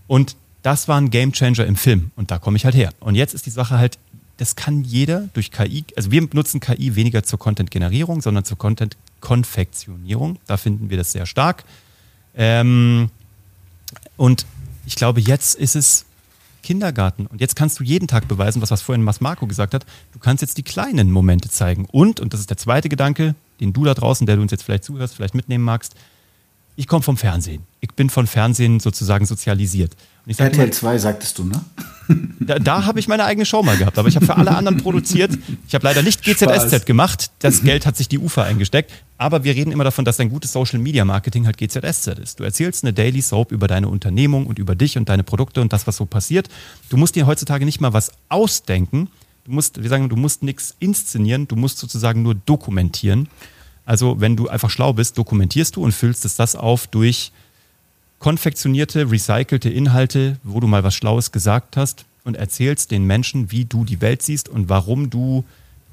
Und das war ein Gamechanger im Film. Und da komme ich halt her. Und jetzt ist die Sache halt, das kann jeder durch KI, also wir nutzen KI weniger zur Content-Generierung, sondern zur Content-Konfektionierung. Da finden wir das sehr stark. Ähm, und ich glaube, jetzt ist es Kindergarten. Und jetzt kannst du jeden Tag beweisen, was, was vorhin Mas Marco gesagt hat, du kannst jetzt die kleinen Momente zeigen. Und, und das ist der zweite Gedanke, den du da draußen, der du uns jetzt vielleicht zuhörst, vielleicht mitnehmen magst, ich komme vom Fernsehen. Ich bin von Fernsehen sozusagen sozialisiert. Sag RTL 2 sagtest du, ne? Da, da habe ich meine eigene Show mal gehabt, aber ich habe für alle anderen produziert. Ich habe leider nicht GZSZ Spaß. gemacht. Das Geld hat sich die Ufer eingesteckt. Aber wir reden immer davon, dass ein gutes Social Media Marketing halt GZSZ ist. Du erzählst eine Daily Soap über deine Unternehmung und über dich und deine Produkte und das, was so passiert. Du musst dir heutzutage nicht mal was ausdenken. Du musst, wir sagen, du musst nichts inszenieren. Du musst sozusagen nur dokumentieren. Also, wenn du einfach schlau bist, dokumentierst du und füllst es das auf durch konfektionierte, recycelte Inhalte, wo du mal was Schlaues gesagt hast und erzählst den Menschen, wie du die Welt siehst und warum du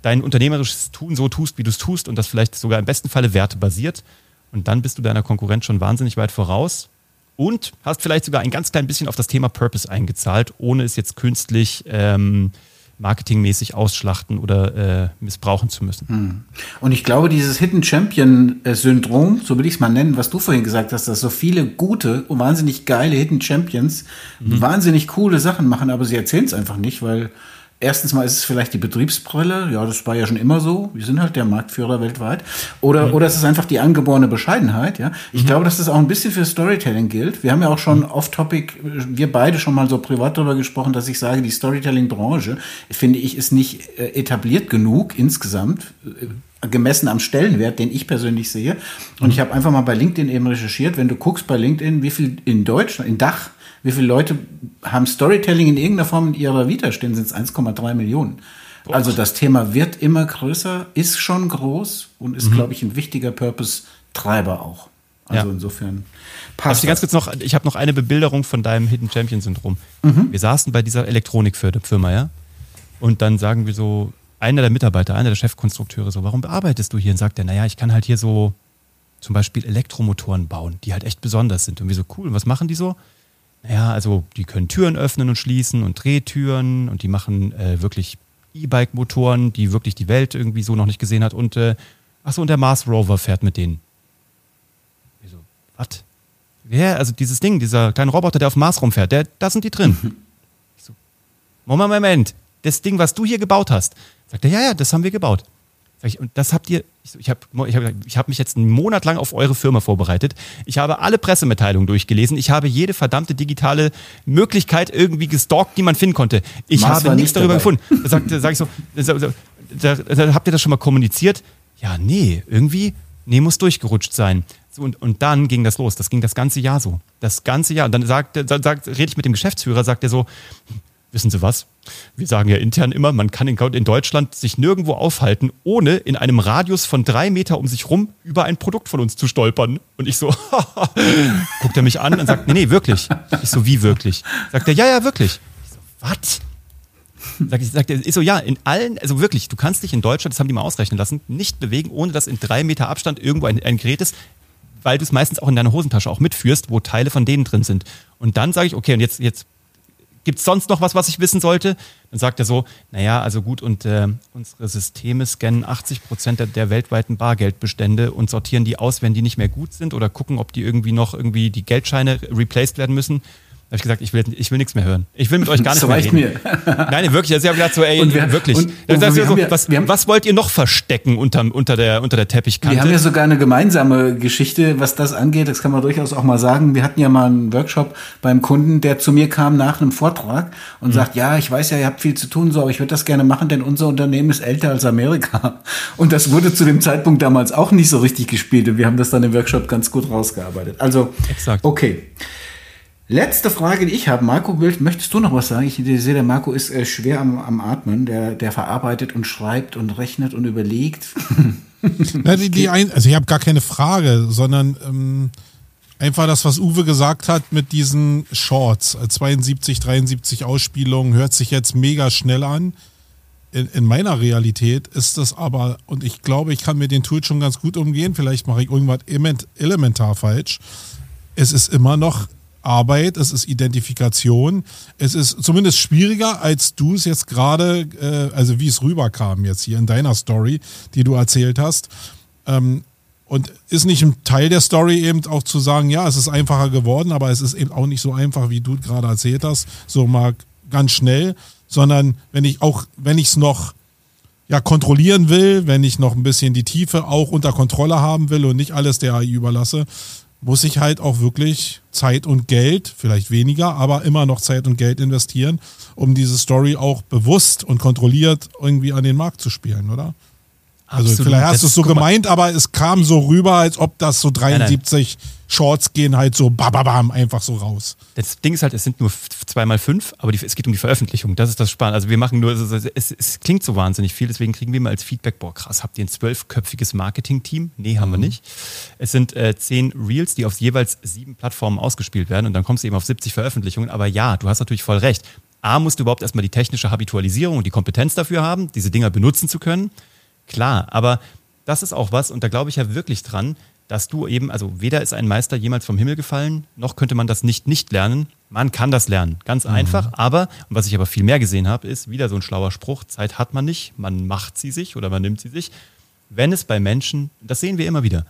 dein unternehmerisches Tun so tust, wie du es tust und das vielleicht sogar im besten Falle wertebasiert. Und dann bist du deiner Konkurrenz schon wahnsinnig weit voraus und hast vielleicht sogar ein ganz klein bisschen auf das Thema Purpose eingezahlt, ohne es jetzt künstlich ähm, marketingmäßig ausschlachten oder äh, missbrauchen zu müssen. Hm. Und ich glaube, dieses Hidden Champion-Syndrom, so will ich es mal nennen, was du vorhin gesagt hast, dass so viele gute und wahnsinnig geile Hidden Champions mhm. wahnsinnig coole Sachen machen, aber sie erzählen es einfach nicht, weil Erstens mal ist es vielleicht die Betriebsbrille, ja, das war ja schon immer so. Wir sind halt der Marktführer weltweit. Oder, mhm. oder es ist einfach die angeborene Bescheidenheit, ja. Ich mhm. glaube, dass das auch ein bisschen für Storytelling gilt. Wir haben ja auch schon mhm. off-topic, wir beide schon mal so privat darüber gesprochen, dass ich sage, die Storytelling-Branche, finde ich, ist nicht äh, etabliert genug insgesamt, äh, gemessen am Stellenwert, den ich persönlich sehe. Und ich habe einfach mal bei LinkedIn eben recherchiert, wenn du guckst bei LinkedIn, wie viel in Deutschland, in Dach, wie viele Leute haben Storytelling in irgendeiner Form in ihrer Vita stehen? Sind es 1,3 Millionen. Also das Thema wird immer größer, ist schon groß und ist, mhm. glaube ich, ein wichtiger Purpose-Treiber auch. Also ja. insofern passt. Also ganz kurz noch, ich habe noch eine Bebilderung von deinem Hidden Champion Syndrom. Mhm. Wir saßen bei dieser Elektronikfirma, ja, und dann sagen wir so, einer der Mitarbeiter, einer der Chefkonstrukteure so, warum bearbeitest du hier? Und sagt er, naja, ich kann halt hier so zum Beispiel Elektromotoren bauen, die halt echt besonders sind. Und wir so, cool, und was machen die so? Ja, also die können Türen öffnen und schließen und Drehtüren und die machen äh, wirklich E-Bike-Motoren, die wirklich die Welt irgendwie so noch nicht gesehen hat. Und äh, achso, und der Mars Rover fährt mit denen. Ich so, was? Ja, also dieses Ding, dieser kleine Roboter, der auf dem Mars rumfährt, der, da sind die drin. ich so, Moment, Moment, das Ding, was du hier gebaut hast. Sagt er, ja, ja, das haben wir gebaut. Ich, und das habt ihr, ich habe ich hab, ich hab mich jetzt einen Monat lang auf eure Firma vorbereitet. Ich habe alle Pressemitteilungen durchgelesen. Ich habe jede verdammte digitale Möglichkeit irgendwie gestalkt, die man finden konnte. Ich Mars habe nichts darüber dabei. gefunden. Da sag, sag ich so, da, da, habt ihr das schon mal kommuniziert? Ja, nee, irgendwie, nee, muss durchgerutscht sein. So, und, und dann ging das los. Das ging das ganze Jahr so. Das ganze Jahr. Und dann sagt, sagt, rede ich mit dem Geschäftsführer, sagt er so, wissen Sie was? Wir sagen ja intern immer, man kann in, Deutschland sich nirgendwo aufhalten, ohne in einem Radius von drei Meter um sich rum über ein Produkt von uns zu stolpern. Und ich so, guckt er mich an und sagt, nee, nee, wirklich. Ich so, wie wirklich? Sagt er, ja, ja, wirklich. Ich so, was? Sagt, sagt er, ist so, ja, in allen, also wirklich, du kannst dich in Deutschland, das haben die mal ausrechnen lassen, nicht bewegen, ohne dass in drei Meter Abstand irgendwo ein, ein Gerät ist, weil du es meistens auch in deiner Hosentasche auch mitführst, wo Teile von denen drin sind. Und dann sage ich, okay, und jetzt, jetzt Gibt es sonst noch was, was ich wissen sollte? Dann sagt er so, naja, also gut, und äh, unsere Systeme scannen 80 Prozent der, der, weltweiten Bargeldbestände und sortieren die aus, wenn die nicht mehr gut sind oder gucken, ob die irgendwie noch irgendwie die Geldscheine replaced werden müssen habe ich gesagt, ich will, ich will nichts mehr hören. Ich will mit euch gar nicht mehr reden. Mir. Nein, wirklich. Also ich habe gedacht so, ey, wir, wirklich. Und, und so, ja, was, haben, was, wollt ihr noch verstecken unter, unter, der, unter der Teppichkante? Wir haben ja sogar eine gemeinsame Geschichte, was das angeht. Das kann man durchaus auch mal sagen. Wir hatten ja mal einen Workshop beim Kunden, der zu mir kam nach einem Vortrag und mhm. sagt, ja, ich weiß ja, ihr habt viel zu tun, so, aber ich würde das gerne machen, denn unser Unternehmen ist älter als Amerika. Und das wurde zu dem Zeitpunkt damals auch nicht so richtig gespielt. Und wir haben das dann im Workshop ganz gut rausgearbeitet. Also, Exakt. okay. Letzte Frage, die ich habe. Marco Bild, möchtest du noch was sagen? Ich sehe, der Marco ist äh, schwer am, am Atmen. Der, der verarbeitet und schreibt und rechnet und überlegt. Na, die, die ein, also ich habe gar keine Frage, sondern ähm, einfach das, was Uwe gesagt hat mit diesen Shorts. 72, 73 Ausspielungen hört sich jetzt mega schnell an. in, in, meiner Realität ist das aber, und ich glaube, ich kann mit den Tools schon ganz gut umgehen, vielleicht mache ich irgendwas elementar falsch. Es ist immer noch Arbeit, es ist Identifikation, es ist zumindest schwieriger, als du es jetzt gerade, äh, also wie es rüberkam jetzt hier in deiner Story, die du erzählt hast. Ähm, und ist nicht ein Teil der Story eben auch zu sagen, ja, es ist einfacher geworden, aber es ist eben auch nicht so einfach, wie du gerade erzählt hast, so mal ganz schnell, sondern wenn ich auch, wenn ich es noch ja, kontrollieren will, wenn ich noch ein bisschen die Tiefe auch unter Kontrolle haben will und nicht alles der AI überlasse, muss ich halt auch wirklich Zeit und Geld, vielleicht weniger, aber immer noch Zeit und Geld investieren, um diese Story auch bewusst und kontrolliert irgendwie an den Markt zu spielen, oder? Also Absolut. vielleicht hast du es so gemeint, aber es kam so rüber, als ob das so 73 nein, nein. Shorts gehen halt so bababam einfach so raus. Das Ding ist halt, es sind nur zwei mal fünf, aber die, es geht um die Veröffentlichung. Das ist das Spannende. Also wir machen nur, es, es, es, klingt so wahnsinnig viel, deswegen kriegen wir mal als Feedback, boah krass, habt ihr ein zwölfköpfiges Marketing-Team? Nee, haben mhm. wir nicht. Es sind äh, zehn Reels, die auf jeweils sieben Plattformen ausgespielt werden und dann kommst du eben auf 70 Veröffentlichungen. Aber ja, du hast natürlich voll recht. A, musst du überhaupt erstmal die technische Habitualisierung und die Kompetenz dafür haben, diese Dinger benutzen zu können. Klar, aber das ist auch was, und da glaube ich ja wirklich dran, dass du eben, also weder ist ein Meister jemals vom Himmel gefallen, noch könnte man das nicht nicht lernen. Man kann das lernen, ganz mhm. einfach. Aber, und was ich aber viel mehr gesehen habe, ist wieder so ein schlauer Spruch, Zeit hat man nicht, man macht sie sich oder man nimmt sie sich. Wenn es bei Menschen, das sehen wir immer wieder,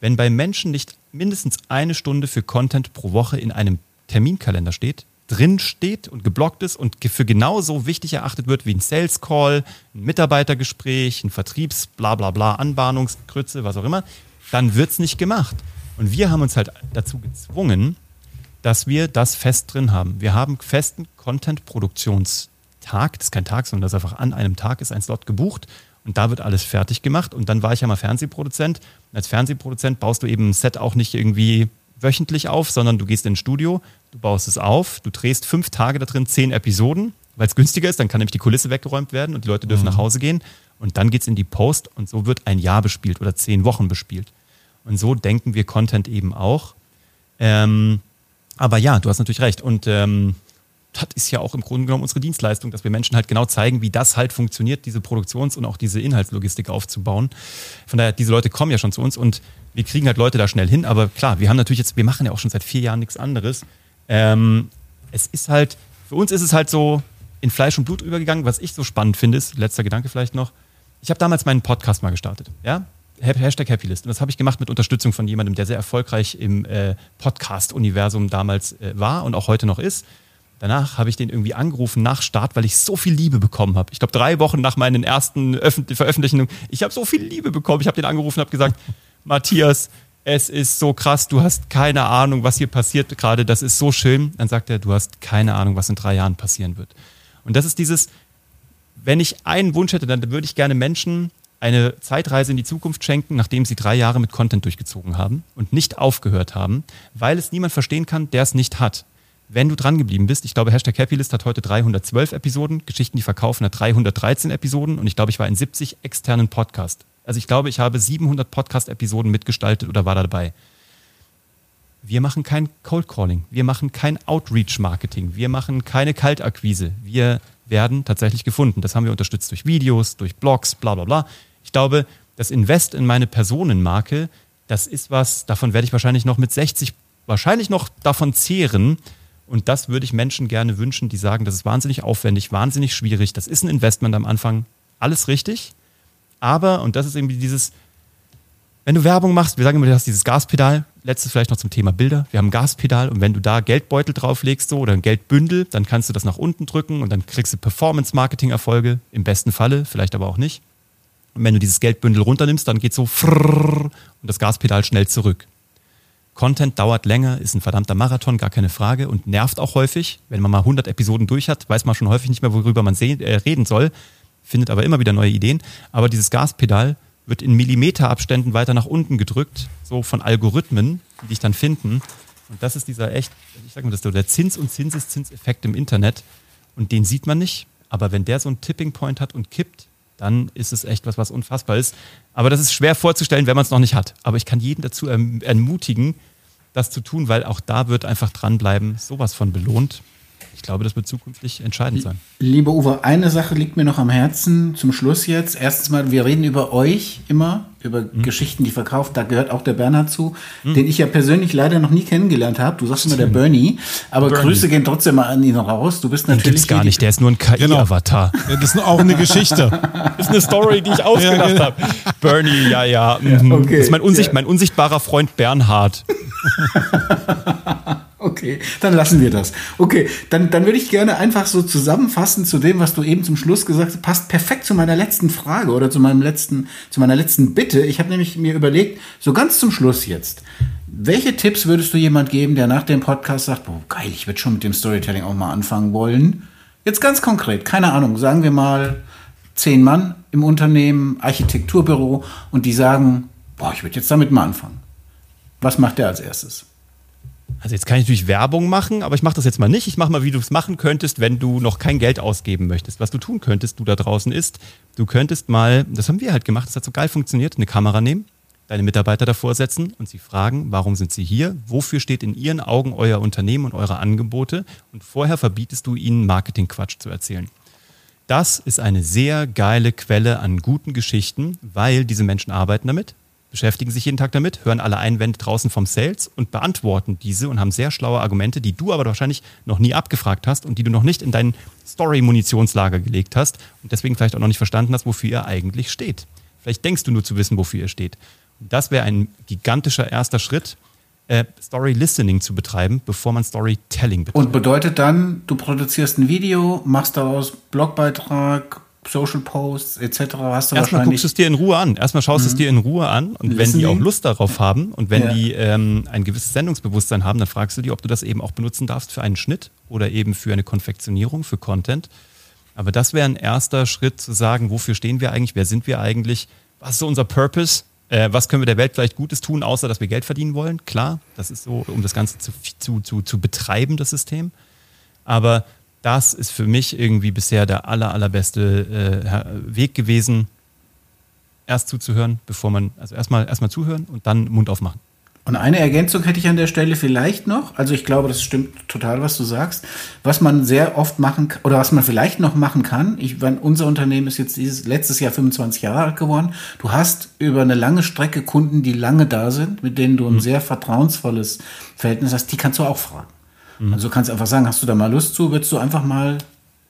wenn bei Menschen nicht mindestens eine Stunde für Content pro Woche in einem Terminkalender steht, drin steht und geblockt ist und für genauso wichtig erachtet wird wie ein Sales Call, ein Mitarbeitergespräch, ein Vertriebs, bla bla bla, Anbahnungskrütze, was auch immer, dann wird es nicht gemacht. Und wir haben uns halt dazu gezwungen, dass wir das fest drin haben. Wir haben festen Content-Produktionstag, das ist kein Tag, sondern das einfach an einem Tag ist ein Slot gebucht und da wird alles fertig gemacht. Und dann war ich ja mal Fernsehproduzent. Als Fernsehproduzent baust du eben ein Set auch nicht irgendwie wöchentlich auf, sondern du gehst ins Studio, du baust es auf, du drehst fünf Tage da drin, zehn Episoden, weil es günstiger ist, dann kann nämlich die Kulisse weggeräumt werden und die Leute dürfen mhm. nach Hause gehen. Und dann geht es in die Post und so wird ein Jahr bespielt oder zehn Wochen bespielt. Und so denken wir Content eben auch. Ähm, aber ja, du hast natürlich recht. Und ähm, das ist ja auch im Grunde genommen unsere Dienstleistung, dass wir Menschen halt genau zeigen, wie das halt funktioniert, diese Produktions- und auch diese Inhaltslogistik aufzubauen. Von daher, diese Leute kommen ja schon zu uns und wir kriegen halt Leute da schnell hin. Aber klar, wir haben natürlich jetzt, wir machen ja auch schon seit vier Jahren nichts anderes. Ähm, es ist halt, für uns ist es halt so in Fleisch und Blut übergegangen. Was ich so spannend finde, ist, letzter Gedanke vielleicht noch, ich habe damals meinen Podcast mal gestartet. Ja? Hashtag Happylist. Und das habe ich gemacht mit Unterstützung von jemandem, der sehr erfolgreich im äh, Podcast-Universum damals äh, war und auch heute noch ist. Danach habe ich den irgendwie angerufen nach Start, weil ich so viel Liebe bekommen habe. Ich glaube, drei Wochen nach meinen ersten Veröffentlichungen, ich habe so viel Liebe bekommen. Ich habe den angerufen und habe gesagt, Matthias, es ist so krass, du hast keine Ahnung, was hier passiert gerade, das ist so schön. Dann sagt er, du hast keine Ahnung, was in drei Jahren passieren wird. Und das ist dieses, wenn ich einen Wunsch hätte, dann würde ich gerne Menschen eine Zeitreise in die Zukunft schenken, nachdem sie drei Jahre mit Content durchgezogen haben und nicht aufgehört haben, weil es niemand verstehen kann, der es nicht hat wenn du dran geblieben bist, ich glaube, Hashtag Happylist hat heute 312 Episoden, Geschichten, die verkaufen, hat 313 Episoden und ich glaube, ich war in 70 externen Podcasts. Also ich glaube, ich habe 700 Podcast-Episoden mitgestaltet oder war da dabei. Wir machen kein Cold Calling, wir machen kein Outreach-Marketing, wir machen keine Kaltakquise. Wir werden tatsächlich gefunden. Das haben wir unterstützt durch Videos, durch Blogs, bla bla bla. Ich glaube, das Invest in meine Personenmarke, das ist was, davon werde ich wahrscheinlich noch mit 60, wahrscheinlich noch davon zehren, und das würde ich Menschen gerne wünschen, die sagen, das ist wahnsinnig aufwendig, wahnsinnig schwierig, das ist ein Investment am Anfang, alles richtig. Aber, und das ist irgendwie dieses, wenn du Werbung machst, wir sagen immer, du hast dieses Gaspedal, letztes vielleicht noch zum Thema Bilder. Wir haben ein Gaspedal und wenn du da Geldbeutel drauflegst so, oder ein Geldbündel, dann kannst du das nach unten drücken und dann kriegst du Performance-Marketing-Erfolge, im besten Falle, vielleicht aber auch nicht. Und wenn du dieses Geldbündel runternimmst, dann geht so und das Gaspedal schnell zurück. Content dauert länger, ist ein verdammter Marathon, gar keine Frage und nervt auch häufig. Wenn man mal 100 Episoden durch hat, weiß man schon häufig nicht mehr, worüber man sehen, äh, reden soll, findet aber immer wieder neue Ideen. Aber dieses Gaspedal wird in Millimeterabständen weiter nach unten gedrückt, so von Algorithmen, die dich dann finden. Und das ist dieser echt, ich sag mal, das der Zins- und Zinseszinseffekt im Internet. Und den sieht man nicht. Aber wenn der so einen Tipping Point hat und kippt, dann ist es echt was, was unfassbar ist. Aber das ist schwer vorzustellen, wenn man es noch nicht hat. Aber ich kann jeden dazu erm-, ermutigen, das zu tun, weil auch da wird einfach dranbleiben sowas von belohnt. ich glaube, das wird zukünftig entscheidend sein. Liebe Uwe, eine Sache liegt mir noch am Herzen zum Schluss jetzt. Erstens mal, wir reden über euch immer, über mhm. Geschichten, die verkauft. Da gehört auch der Bernhard zu, mhm. den ich ja persönlich leider noch nie kennengelernt habe. Du sagst immer der Bernie, aber Bernie. Grüße gehen trotzdem mal an ihn raus. Du bist natürlich. Den gibt's gar nicht, der ist nur ein KI-Avatar. Genau. Ja, das ist auch eine Geschichte. das ist eine Story, die ich ausgedacht ja, genau. habe. Bernie, ja, ja. mhm. okay. Das ist mein, Unsicht, mein unsichtbarer Freund Bernhard. Okay, dann lassen wir das. Okay, dann, dann würde ich gerne einfach so zusammenfassen zu dem, was du eben zum Schluss gesagt hast. Passt perfekt zu meiner letzten Frage oder zu meinem letzten, zu meiner letzten Bitte. Ich habe nämlich mir überlegt, so ganz zum Schluss jetzt, welche Tipps würdest du jemand geben, der nach dem Podcast sagt, boah, geil, ich würde schon mit dem Storytelling auch mal anfangen wollen? Jetzt ganz konkret, keine Ahnung, sagen wir mal zehn Mann im Unternehmen, Architekturbüro und die sagen, boah, ich würde jetzt damit mal anfangen. Was macht der als erstes? Also jetzt kann ich natürlich Werbung machen, aber ich mache das jetzt mal nicht. Ich mache mal, wie du es machen könntest, wenn du noch kein Geld ausgeben möchtest. Was du tun könntest, du da draußen ist, du könntest mal, das haben wir halt gemacht, das hat so geil funktioniert, eine Kamera nehmen, deine Mitarbeiter davor setzen und sie fragen, warum sind sie hier? Wofür steht in ihren Augen euer Unternehmen und eure Angebote? Und vorher verbietest du ihnen Marketingquatsch zu erzählen. Das ist eine sehr geile Quelle an guten Geschichten, weil diese Menschen arbeiten damit, beschäftigen sich jeden Tag damit, hören alle Einwände draußen vom Sales und beantworten diese und haben sehr schlaue Argumente, die du aber wahrscheinlich noch nie abgefragt hast und die du noch nicht in dein Story-Munitionslager gelegt hast und deswegen vielleicht auch noch nicht verstanden hast, wofür ihr eigentlich steht. Vielleicht denkst du nur zu wissen, wofür ihr steht. Das wäre ein gigantischer erster Schritt, äh, Story Listening zu betreiben, bevor man Storytelling betreibt. Und bedeutet dann, du produzierst ein Video, machst daraus Blogbeitrag, Social Posts etc. hast du Erstmal guckst du es dir in Ruhe an. Erstmal schaust du mhm. es dir in Ruhe an und Listening. wenn die auch Lust darauf haben und wenn ja. die ähm, ein gewisses Sendungsbewusstsein haben, dann fragst du die, ob du das eben auch benutzen darfst für einen Schnitt oder eben für eine Konfektionierung, für Content. Aber das wäre ein erster Schritt zu sagen, wofür stehen wir eigentlich, wer sind wir eigentlich, was ist so unser Purpose, äh, was können wir der Welt vielleicht Gutes tun, außer dass wir Geld verdienen wollen. Klar, das ist so, um das Ganze zu, zu, zu, zu betreiben, das System. Aber das ist für mich irgendwie bisher der aller, allerbeste äh, Weg gewesen, erst zuzuhören, bevor man, also erstmal erstmal zuhören und dann Mund aufmachen. Und eine Ergänzung hätte ich an der Stelle vielleicht noch. Also ich glaube, das stimmt total, was du sagst. Was man sehr oft machen oder was man vielleicht noch machen kann. Ich, wenn unser Unternehmen ist jetzt dieses letztes Jahr 25 Jahre alt geworden. Du hast über eine lange Strecke Kunden, die lange da sind, mit denen du ein mhm. sehr vertrauensvolles Verhältnis hast. Die kannst du auch fragen. Mhm. Also du kannst einfach sagen, hast du da mal Lust zu? Würdest du einfach mal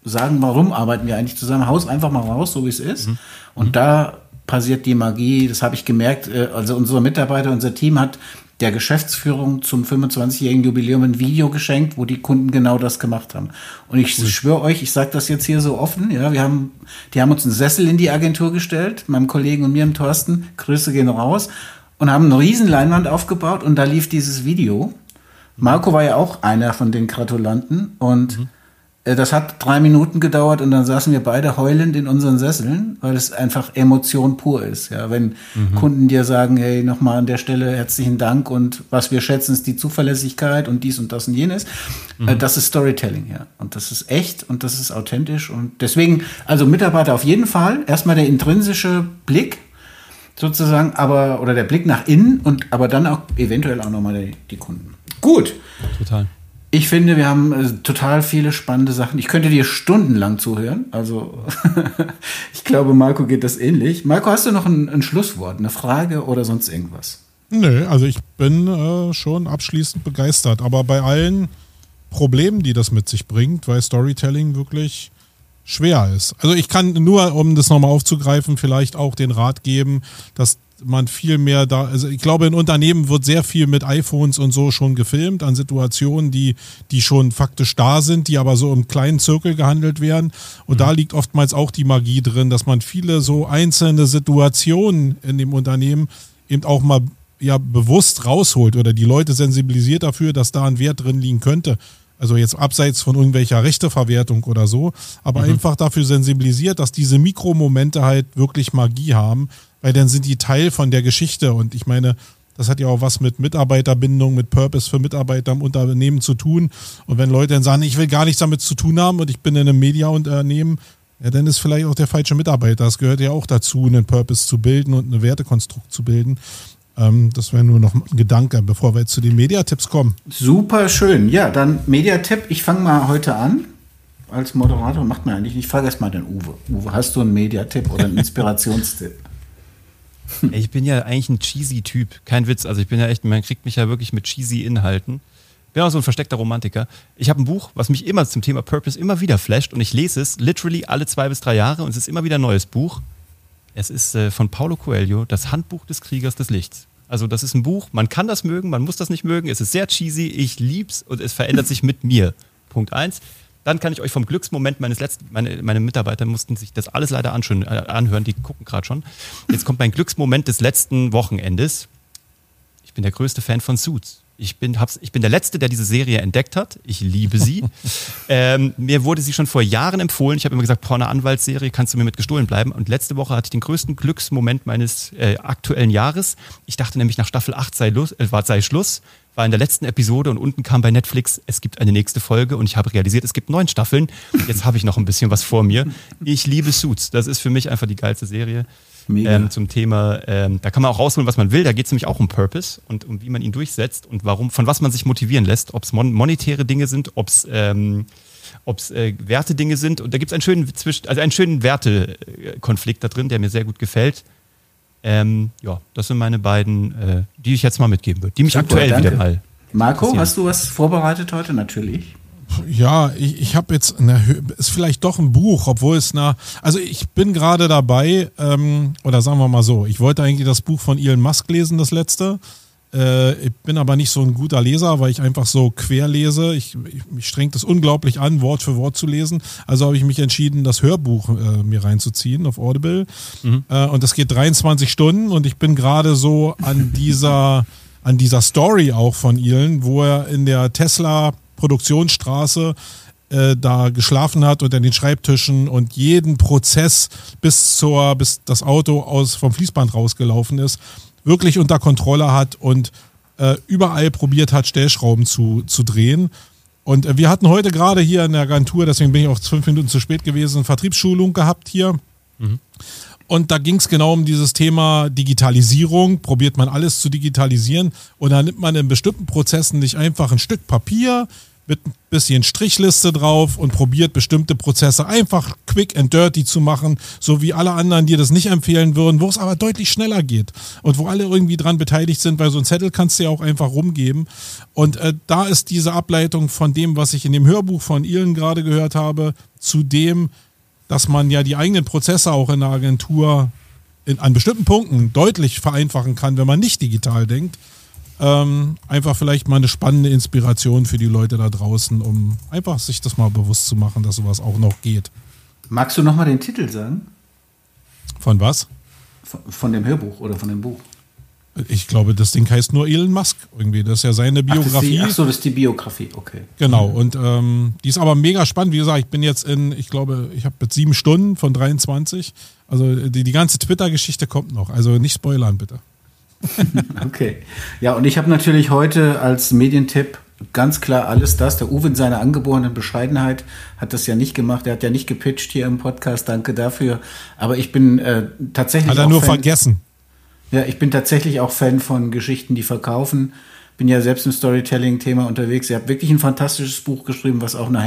sagen, warum arbeiten wir eigentlich zusammen? Haus einfach mal raus, so wie es ist. Mhm. Und mhm. da passiert die Magie, das habe ich gemerkt. Äh, also unsere Mitarbeiter, unser Team hat der Geschäftsführung zum 25-jährigen Jubiläum ein Video geschenkt, wo die Kunden genau das gemacht haben. Und ich cool. schwöre euch, ich sage das jetzt hier so offen, ja, wir haben, die haben uns einen Sessel in die Agentur gestellt, meinem Kollegen und mir, im Thorsten, Grüße gehen raus, und haben eine riesen Leinwand aufgebaut und da lief dieses Video. Marco war ja auch einer von den Gratulanten und mhm. das hat drei Minuten gedauert und dann saßen wir beide heulend in unseren Sesseln, weil es einfach Emotion pur ist. Ja, wenn mhm. Kunden dir sagen, hey, nochmal an der Stelle herzlichen Dank und was wir schätzen ist die Zuverlässigkeit und dies und das und jenes. Äh, mhm. das ist Storytelling, ja. Und das ist echt und das ist authentisch und deswegen, also Mitarbeiter auf jeden Fall. Erstmal der intrinsische Blick sozusagen, aber, oder der Blick nach innen und aber dann auch eventuell auch nochmal die, die Kunden. Gut. Total. Ich finde, wir haben äh, total viele spannende Sachen. Ich könnte dir stundenlang zuhören. Also, ich glaube, Marco geht das ähnlich. Marco, hast du noch ein, ein Schlusswort, eine Frage oder sonst irgendwas? Nö, also ich bin äh, schon abschließend begeistert. Aber bei allen Problemen, die das mit sich bringt, weil Storytelling wirklich schwer ist. Also ich kann nur, um das nochmal aufzugreifen, vielleicht auch den Rat geben, dass man viel mehr da, also ich glaube, in Unternehmen wird sehr viel mit iPhones und so schon gefilmt an Situationen, die, die schon faktisch da sind, die aber so im kleinen Zirkel gehandelt werden. Und mhm. da liegt oftmals auch die Magie drin, dass man viele so einzelne Situationen in dem Unternehmen eben auch mal ja bewusst rausholt oder die Leute sensibilisiert dafür, dass da ein Wert drin liegen könnte. Also jetzt abseits von irgendwelcher Rechteverwertung oder so, aber mhm. einfach dafür sensibilisiert, dass diese Mikromomente halt wirklich Magie haben, weil dann sind die Teil von der Geschichte. Und ich meine, das hat ja auch was mit Mitarbeiterbindung, mit Purpose für Mitarbeiter im Unternehmen zu tun. Und wenn Leute dann sagen, ich will gar nichts damit zu tun haben und ich bin in einem Mediaunternehmen, ja, dann ist vielleicht auch der falsche Mitarbeiter. Das gehört ja auch dazu, einen Purpose zu bilden und eine Wertekonstrukt zu bilden. Ähm, das wäre nur noch ein Gedanke, bevor wir jetzt zu den Mediatipps kommen. Super schön. Ja, dann Mediatipp. Ich fange mal heute an. Als Moderator macht mir eigentlich nicht. Ich frage erst mal den Uwe. Uwe, hast du einen Mediatipp oder einen Inspirationstipp? Ich bin ja eigentlich ein cheesy Typ. Kein Witz. Also ich bin ja echt, man kriegt mich ja wirklich mit cheesy Inhalten. Bin auch so ein versteckter Romantiker. Ich habe ein Buch, was mich immer zum Thema Purpose immer wieder flasht und ich lese es literally alle zwei bis drei Jahre und es ist immer wieder ein neues Buch. Es ist äh, von Paulo Coelho, das Handbuch des Kriegers des Lichts. Also das ist ein Buch, man kann das mögen, man muss das nicht mögen. Es ist sehr cheesy, ich lieb's und es verändert sich mit mir. Punkt eins. Dann kann ich euch vom Glücksmoment meines letzten, meine, meine Mitarbeiter mussten sich das alles leider anschön, äh, anhören, die gucken gerade schon. Jetzt kommt mein Glücksmoment des letzten Wochenendes. Ich bin der größte Fan von Suits. Ich bin, hab's, ich bin der Letzte, der diese Serie entdeckt hat. Ich liebe sie. ähm, mir wurde sie schon vor Jahren empfohlen. Ich habe immer gesagt, boah, eine Anwaltsserie, kannst du mir mit gestohlen bleiben. Und letzte Woche hatte ich den größten Glücksmoment meines äh, aktuellen Jahres. Ich dachte nämlich, nach Staffel 8 sei, Lust, äh, sei Schluss. War in der letzten Episode und unten kam bei Netflix, es gibt eine nächste Folge und ich habe realisiert, es gibt neun Staffeln. Jetzt habe ich noch ein bisschen was vor mir. Ich liebe Suits. Das ist für mich einfach die geilste Serie ähm, zum Thema, ähm, da kann man auch rausholen, was man will. Da geht es nämlich auch um Purpose und um wie man ihn durchsetzt und warum, von was man sich motivieren lässt, ob es mon monetäre Dinge sind, ob es ähm, ob's, äh, Werte-Dinge sind. Und da gibt es einen schönen Zwischen, also einen schönen Wertekonflikt da drin, der mir sehr gut gefällt. Ähm, ja, das sind meine beiden, äh, die ich jetzt mal mitgeben würde, die mich Super, aktuell danke. wieder mal. Marco, hast du was vorbereitet heute? Natürlich. Ja, ich, ich habe jetzt, eine, ist vielleicht doch ein Buch, obwohl es na, also ich bin gerade dabei, ähm, oder sagen wir mal so, ich wollte eigentlich das Buch von Elon Musk lesen, das letzte. Äh, ich bin aber nicht so ein guter Leser, weil ich einfach so quer lese. Ich, ich, mich strengt es unglaublich an, Wort für Wort zu lesen. Also habe ich mich entschieden, das Hörbuch äh, mir reinzuziehen auf Audible. Mhm. Äh, und das geht 23 Stunden und ich bin gerade so an dieser, an dieser Story auch von Elon, wo er in der Tesla Produktionsstraße äh, da geschlafen hat unter den Schreibtischen und jeden Prozess bis zur, bis das Auto aus vom Fließband rausgelaufen ist, wirklich unter Kontrolle hat und äh, überall probiert hat, Stellschrauben zu, zu drehen. Und äh, wir hatten heute gerade hier in der Agentur, deswegen bin ich auch fünf Minuten zu spät gewesen, Vertriebsschulung gehabt hier. Mhm. Und da ging es genau um dieses Thema Digitalisierung. Probiert man alles zu digitalisieren und dann nimmt man in bestimmten Prozessen nicht einfach ein Stück Papier mit ein bisschen Strichliste drauf und probiert bestimmte Prozesse einfach quick and dirty zu machen, so wie alle anderen dir das nicht empfehlen würden, wo es aber deutlich schneller geht und wo alle irgendwie dran beteiligt sind, weil so ein Zettel kannst du ja auch einfach rumgeben. Und äh, da ist diese Ableitung von dem, was ich in dem Hörbuch von Ilen gerade gehört habe, zu dem, dass man ja die eigenen Prozesse auch in der Agentur in, an bestimmten Punkten deutlich vereinfachen kann, wenn man nicht digital denkt. Ähm, einfach vielleicht mal eine spannende Inspiration für die Leute da draußen, um einfach sich das mal bewusst zu machen, dass sowas auch noch geht. Magst du noch mal den Titel sagen? Von was? Von, von dem Hörbuch oder von dem Buch? Ich glaube, das Ding heißt nur Elon Musk irgendwie. Das ist ja seine Biografie. Ach, so, das ist die Biografie, okay. Genau, und ähm, die ist aber mega spannend. Wie gesagt, ich bin jetzt in, ich glaube, ich habe jetzt sieben Stunden von 23. Also die, die ganze Twitter-Geschichte kommt noch. Also nicht spoilern, bitte. okay. Ja, und ich habe natürlich heute als Medientipp ganz klar alles das. Der Uwe in seiner angeborenen Bescheidenheit hat das ja nicht gemacht. Er hat ja nicht gepitcht hier im Podcast. Danke dafür. Aber ich bin äh, tatsächlich. Hat er nur Fan vergessen. Ja, ich bin tatsächlich auch Fan von Geschichten, die verkaufen. Bin ja selbst im Storytelling-Thema unterwegs. Ihr habt wirklich ein fantastisches Buch geschrieben, was auch eine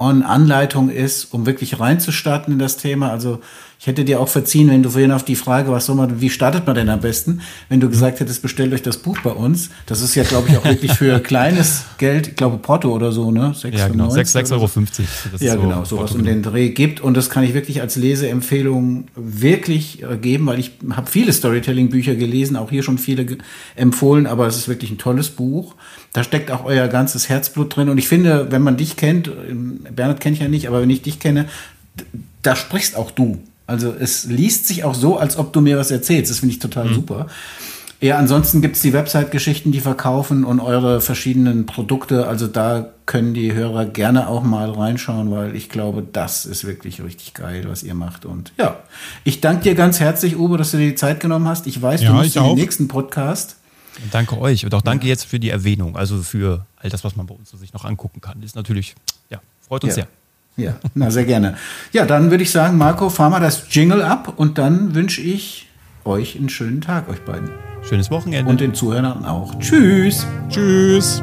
Hands-on-Anleitung ist, um wirklich reinzustarten in das Thema. Also ich hätte dir auch verziehen, wenn du vorhin auf die Frage, was soll man, wie startet man denn am besten, wenn du gesagt hättest, bestellt euch das Buch bei uns. Das ist ja, glaube ich, auch wirklich für kleines Geld, ich glaube Porto oder so, ne? 6, ja, genau, 6,50 Euro. Ja, so genau, sowas um den Dreh gibt. Und das kann ich wirklich als Leseempfehlung wirklich äh, geben, weil ich habe viele Storytelling-Bücher gelesen, auch hier schon viele empfohlen, aber es ist wirklich ein tolles Buch. Da steckt auch euer ganzes Herzblut drin. Und ich finde, wenn man dich kennt, ähm, Bernhard kenne ich ja nicht, aber wenn ich dich kenne, da sprichst auch du. Also es liest sich auch so, als ob du mir was erzählst. Das finde ich total mhm. super. Ja, ansonsten gibt es die Website-Geschichten, die verkaufen und eure verschiedenen Produkte. Also da können die Hörer gerne auch mal reinschauen, weil ich glaube, das ist wirklich richtig geil, was ihr macht. Und ja, ich danke dir ganz herzlich, Uwe, dass du dir die Zeit genommen hast. Ich weiß, ja, du musst in den nächsten Podcast. Danke euch und auch danke ja. jetzt für die Erwähnung, also für all das, was man bei uns sich noch angucken kann. Ist natürlich, ja, freut uns ja. sehr. Ja, na sehr gerne. Ja, dann würde ich sagen, Marco, fahr mal das Jingle ab und dann wünsche ich euch einen schönen Tag, euch beiden. Schönes Wochenende. Und den Zuhörern auch. Tschüss. Tschüss.